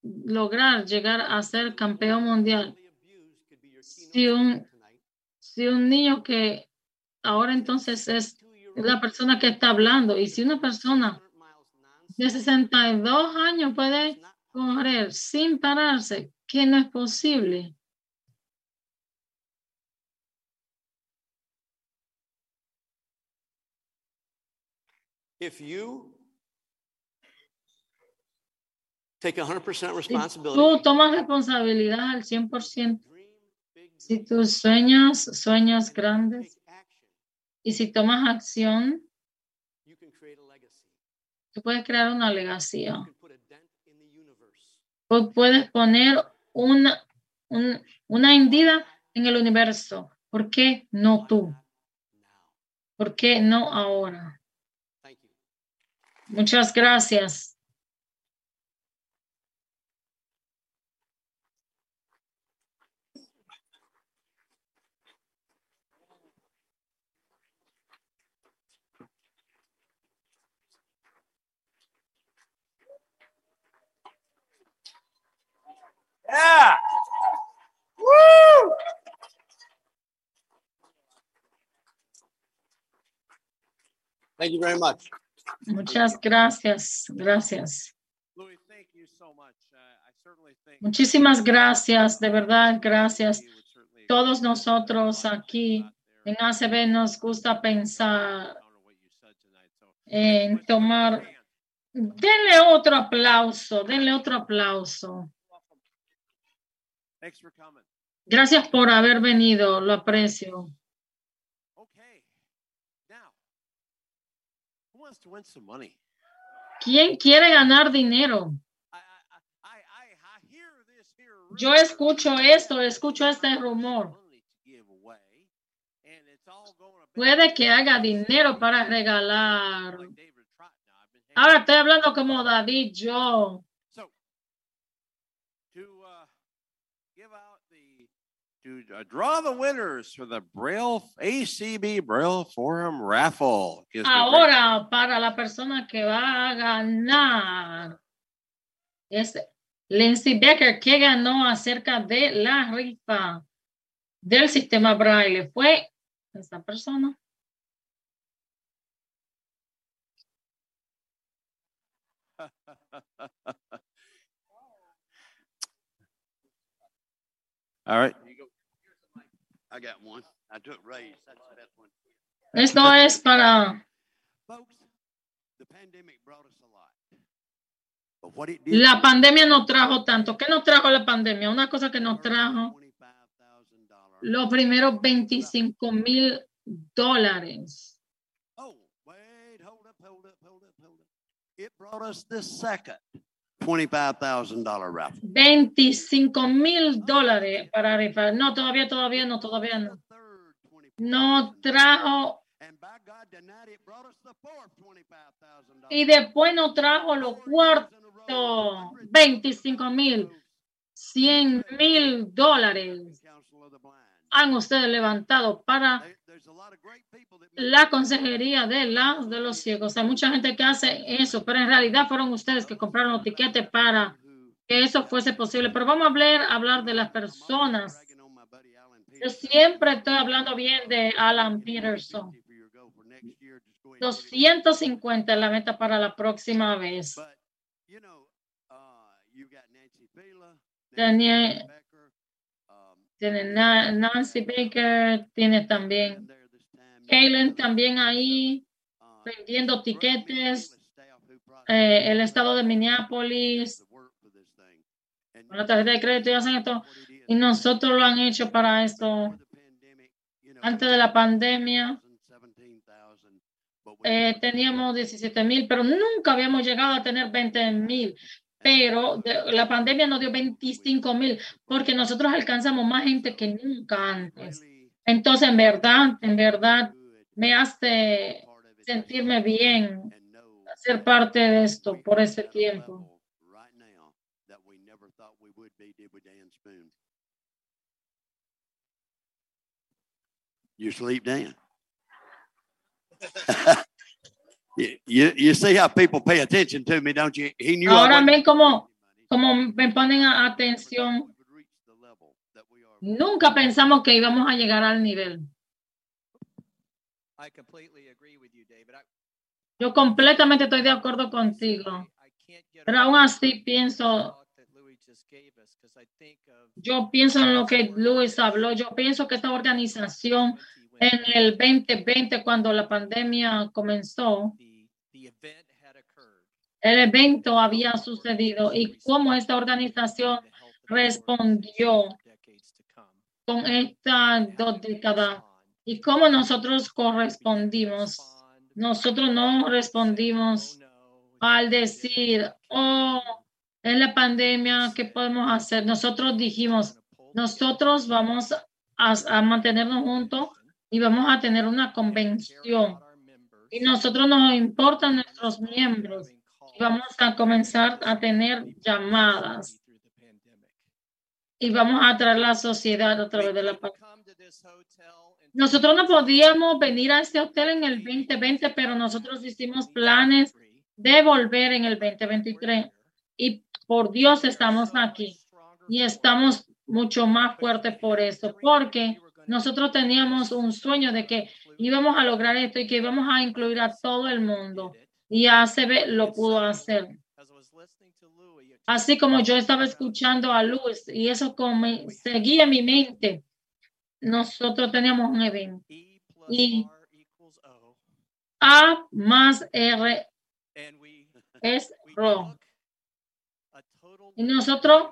lograr llegar a ser campeón mundial. Si un, si un niño que ahora entonces es la persona que está hablando, y si una persona de 62 años puede correr sin pararse, que no es posible. If you take 100% Si responsibility, tú tomas responsabilidad al 100%, si tú sueñas sueños grandes y si tomas acción, tú puedes crear una legacía. Pu- Puedes poner una, un- una hendida en el universo. ¿Por qué no tú? ¿Por qué no ahora? Muchas gracias. Yeah. Thank you very much. Muchas gracias. Gracias. Uh, Muchísimas gracias, de verdad, gracias. Todos nosotros aquí en ACB nos gusta pensar en tomar. Denle otro aplauso, denle otro aplauso. Gracias por haber venido, lo aprecio. Okay. Now, who wants to win some money? ¿Quién quiere ganar dinero? Yo escucho esto, escucho este rumor. Puede que haga dinero para regalar. Ahora estoy hablando como David yo. To uh, draw the winners for the Braille ACB Braille Forum raffle. Ahora, para la persona que va a ganar, es Lindsay Becker, que ganó acerca de la rifa del sistema Braille. Fue esta persona. All right. I got one. I took Ray's. That's the best one. Esto es para la pandemia no trajo tanto. ¿Qué nos trajo la pandemia? Una cosa que nos trajo los primeros 25 mil dólares. It brought us the second $25,000 raffle. 25 mil dólares para rifar. No, todavía, todavía no, todavía no. No trajo. Y después no trajo los cuartos 25 mil, 100 mil dólares. Han ustedes levantado para la consejería de, la, de los ciegos. Hay mucha gente que hace eso, pero en realidad fueron ustedes que compraron los tiquetes para que eso fuese posible. Pero vamos a hablar, hablar de las personas. Yo siempre estoy hablando bien de Alan Peterson. 250 es la meta para la próxima vez. Tiene, tiene Na- Nancy Baker, tiene también Kaylin también ahí vendiendo tiquetes. eh, el estado de Minneapolis, con la tarjeta de crédito y hacen esto. Y nosotros lo han hecho para esto. Antes de la pandemia, eh, teníamos 17 mil, pero nunca habíamos llegado a tener 20 mil. Pero de- la pandemia nos dio 25 mil, porque nosotros alcanzamos más gente que nunca antes. Entonces, en verdad, en verdad, me hace sentirme bien ser parte de esto por ese tiempo. You sleep Dan. you, you, see how people pay attention to me, don't you? He knew I Ahora ven como, como me ponen a- atención. Nunca pensamos que íbamos a llegar al nivel. I completely agree with you, David. I, Yo completamente estoy de acuerdo contigo. Pero aún así pienso, that Louis just gave us because I think of yo pienso en lo que Luis habló. Yo pienso que esta organización en el 2020, cuando la pandemia comenzó, el evento había sucedido y cómo esta organización respondió con estas dos décadas y cómo nosotros correspondimos. Nosotros no respondimos al decir, oh, es la pandemia, ¿qué podemos hacer? Nosotros dijimos, nosotros vamos a, a mantenernos juntos y vamos a tener una convención. Y nosotros nos importan nuestros miembros y vamos a comenzar a tener llamadas y vamos a traer la sociedad a través de la. Nosotros no podíamos venir a este hotel en el 2020, pero nosotros hicimos planes de volver en el 2023 y por Dios estamos aquí y estamos mucho más fuertes por eso, porque nosotros teníamos un sueño de que íbamos a lograr esto y que íbamos a incluir a todo el mundo y ACB lo pudo hacer. Así como yo estaba escuchando a Luis y eso como seguía mi mente, nosotros teníamos un evento y A más R es Ro. Y nosotros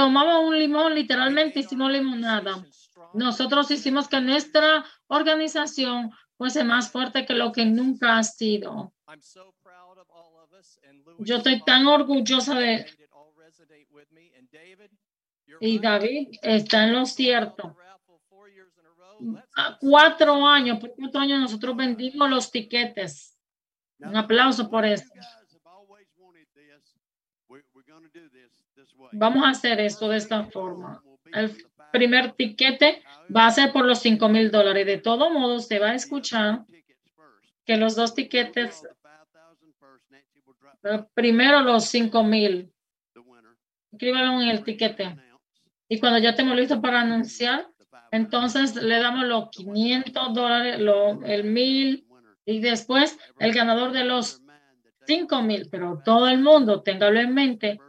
tomamos un limón, literalmente hicimos limonada. Nosotros hicimos que nuestra organización fuese más fuerte que lo que nunca ha sido. Yo estoy tan orgullosa de... Y David está en lo cierto. Cuatro años, por cuatro años nosotros vendimos los tiquetes. Un aplauso por eso. Vamos a hacer esto de esta forma. El primer tiquete va a ser por los 5 mil dólares. De todo modo, se va a escuchar que los dos tiquetes, primero los 5 mil, escríbalo en el tiquete. Y cuando ya estemos listos para anunciar, entonces le damos los 500 dólares, lo, el mil y después el ganador de los 5 mil. Pero todo el mundo, téngalo en mente,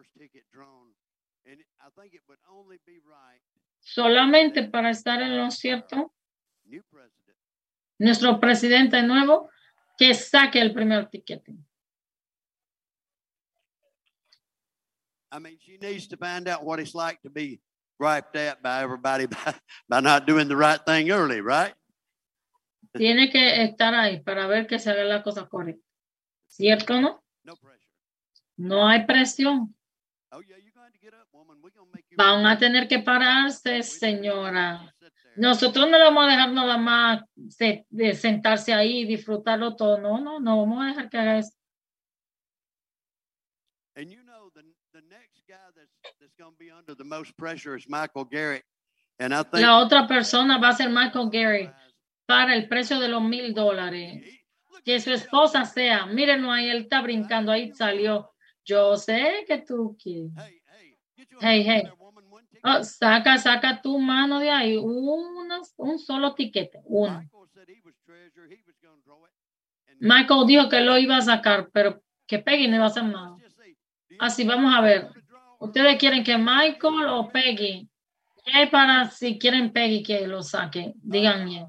solamente para estar en lo cierto, nuestro presidente nuevo que saque el primer tiquete. I mean, she needs to find out what it's like to be griped at by everybody by, by not doing the right thing early, right? Tiene que estar ahí para ver que se haga la cosa correcta. ¿Cierto no? No hay presión. Van a tener que pararse, señora. Nosotros no le vamos a dejar nada más de sentarse ahí y disfrutarlo todo. No, no, no vamos a dejar que haga eso. And you know, the, the next guy that's, that's going to be under the most pressure is Michael Garrett. And I think La otra persona va a ser Michael Gary para el precio de los mil dólares. Que su esposa sea, mírenlo ahí, él está brincando, ahí salió. Yo sé que tú quieres. Hey, hey. Oh, saca, saca tu mano de ahí. Una- un solo tiquete, uno. Michael dijo que lo iba a sacar, pero que Peggy no iba a hacer nada. Así vamos a ver. ¿Ustedes quieren que Michael o Peggy? ¿Qué para si quieren Peggy que lo saque? Díganme.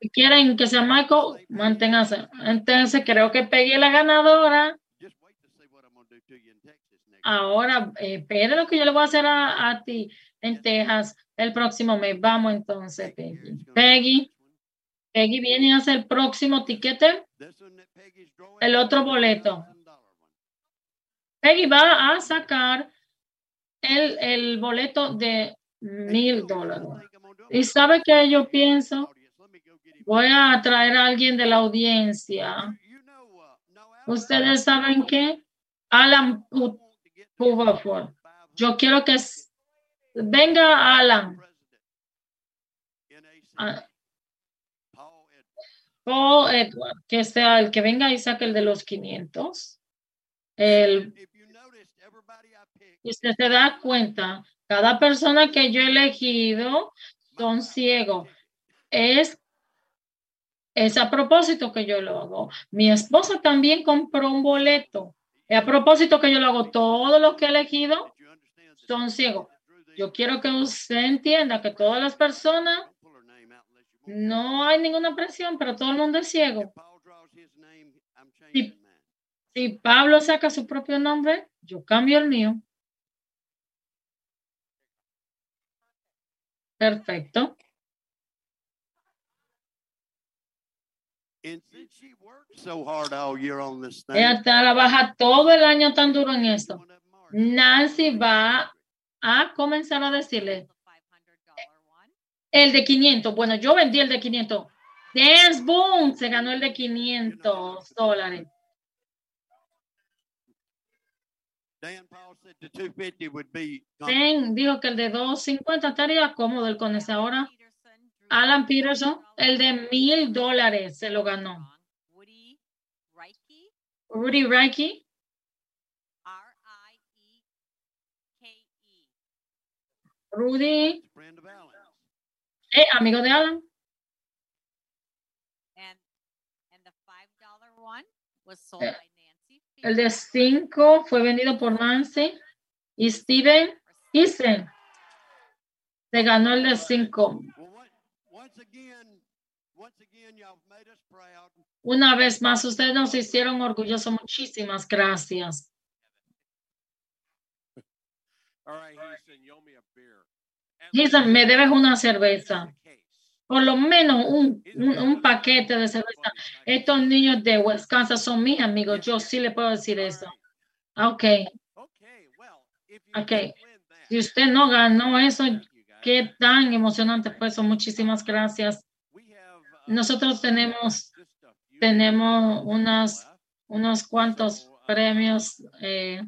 Si quieren que sea Michael, manténganse. Entonces creo que Peggy es la ganadora. Ahora, eh, espere lo que yo le voy a hacer a, a ti en Texas el próximo mes. Vamos entonces, Peggy. Peggy, Peggy viene a hacer el próximo tiquete, el otro boleto. Peggy va a sacar el, el boleto de mil dólares. ¿Y sabe qué yo pienso? Voy a traer a alguien de la audiencia. ¿Ustedes saben qué? Alan Puvaford. Yo quiero que venga Alan. Ah, Paul Edward, que sea el que venga y saque el de los 500. El, y usted se da cuenta, cada persona que yo he elegido son ciegos. Es, es a propósito que yo lo hago. Mi esposa también compró un boleto. A propósito que yo lo hago. Todos los que he elegido son ciegos. Yo quiero que usted entienda que todas las personas no hay ninguna presión, pero todo el mundo es ciego. Si Pablo saca su propio nombre, yo cambio el mío. Perfecto. So hard all year on this thing. Ella trabaja todo el año tan duro en esto. Nancy va a comenzar a decirle el de 500. Bueno, yo vendí el de 500. Dance Boom se ganó el de 500 dólares. Dan Paul said the 250 would be Dan dijo que el de 250 estaría cómodo el con ese ahora. Alan Peterson, el de mil dólares se lo ganó. Rudy Reiki. Rudy. Eh, amigo de Alan. Eh, El de 5 fue vendido por Nancy y Steven Eason se ganó el de 5. Una vez más, ustedes nos hicieron orgullosos. Muchísimas gracias. Jason, me debes una cerveza. Por lo menos un, un, un, paquete de cerveza. Estos niños de Wisconsin son mis amigos. Yo sí le puedo decir eso. Ok. Ok. Si usted no ganó eso, qué tan emocionante fue eso. Muchísimas gracias. Nosotros tenemos, tenemos unas, unos cuantos premios. Eh,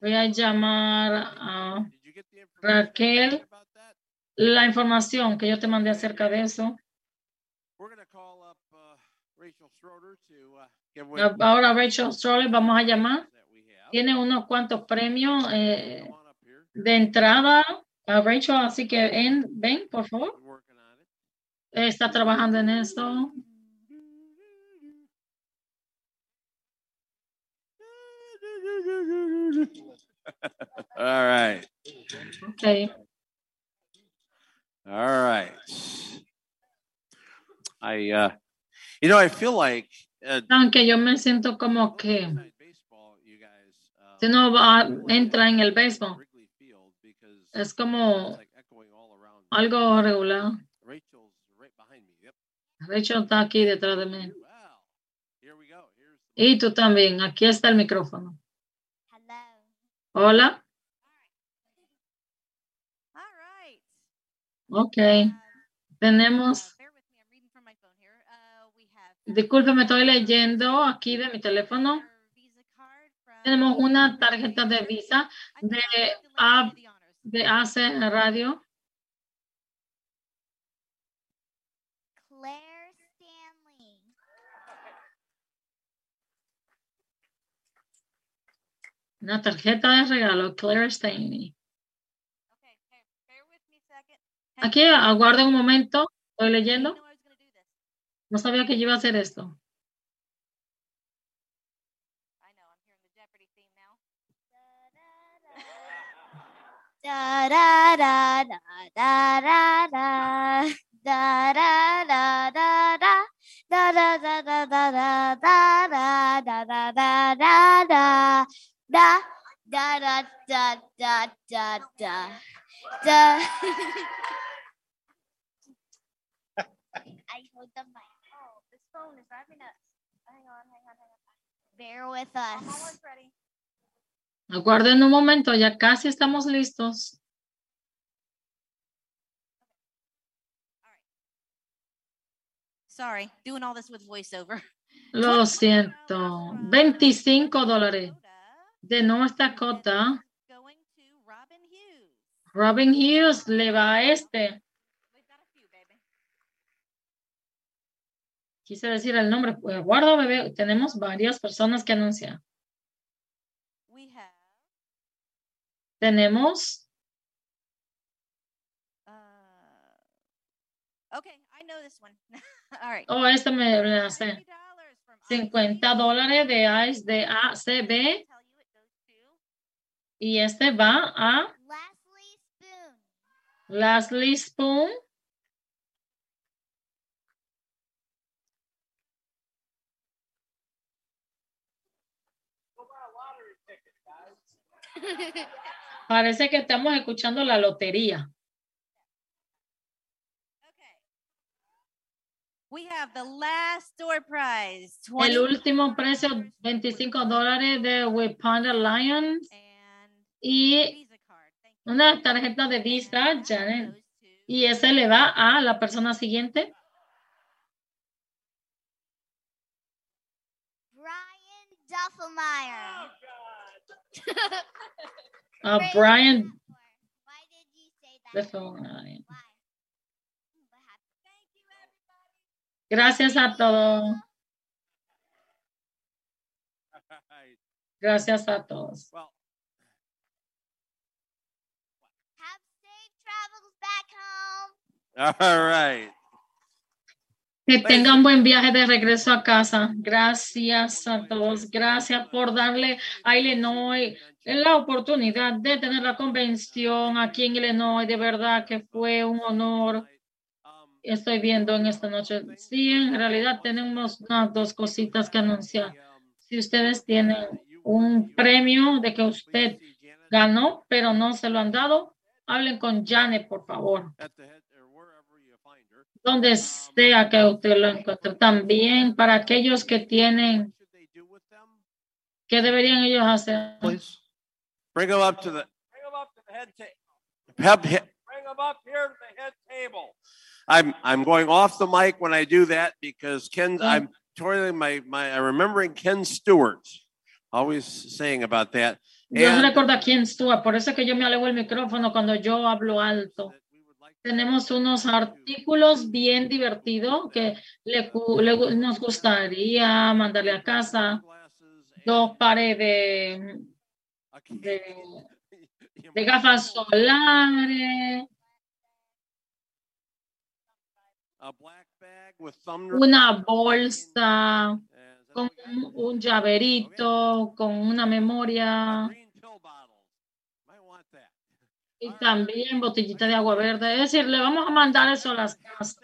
voy a llamar a Raquel la información que yo te mandé acerca de eso. Ahora Rachel Stroller vamos a llamar. Tiene unos cuantos premios eh, de entrada a Rachel, así que en, ven, por favor. Está trabajando en esto. All right. Okay. All right. I, uh, you know, I feel like. Uh, Aunque yo me siento como que si no va, entra en el béisbol, es como algo regular. Rachel está aquí detrás de mí. Y tú también. Aquí está el micrófono. Hola. Ok. Tenemos. Disculpe, me estoy leyendo aquí de mi teléfono. Tenemos una tarjeta de visa de, de AC Radio. Una tarjeta de regalo, Claire Stanley. Aquí, aguarden un momento. Estoy leyendo. No sabía que yo iba a hacer esto. da da da da da da da da. Aguarden un momento, ya casi estamos listos. Sorry, doing all this with voiceover. Lo siento. 25 dólares de North Dakota. Robin Hughes le va a este. Quise decir el nombre. Pues, guardo, bebé. Tenemos varias personas que anuncian. Tenemos okay, I know this one. All right. Oh, esta me la sé. 50 dólares de ICE de ACB. Y este va a Leslie Spoon. Parece que estamos escuchando la lotería. We have the last door prize. El 20 último precio, 25 dólares de We Panda Lions. Y una tarjeta de Visa, Janet. Y ese le va a la persona siguiente. Duffelmeyer. A Brian. Duffelmeyer. Gracias a todos. Gracias a todos. All right. Que tengan buen viaje de regreso a casa. Gracias a todos. Gracias por darle a Illinois la oportunidad de tener la convención aquí en Illinois. De verdad que fue un honor. Estoy viendo en esta noche. Sí, en realidad tenemos unas dos cositas que anunciar. Si ustedes tienen un premio de que usted ganó, pero no se lo han dado, hablen con Janet, por favor donde sea que usted lo encuentre. También para aquellos que tienen, ¿qué deberían ellos hacer? Bring them up to the, bring them up to the head table. Bring them up here to the head table. I'm, I'm going off the mic when I do that because Ken, I'm toiling my, my, I'm remembering Ken Stewart, always saying about that. Yo no And- recuerdo a quién estuvo, por eso es que yo me alejo el micrófono cuando yo hablo alto. Tenemos unos artículos bien divertidos que le, le nos gustaría mandarle a casa. Dos pares de, de, gafas solares, una bolsa con un llaverito, con una memoria. Y también botellita de agua verde. Es decir, le vamos a mandar eso a las casas.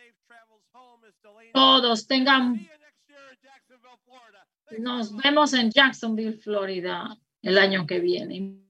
Todos tengan. Nos vemos en Jacksonville, Florida, el año que viene.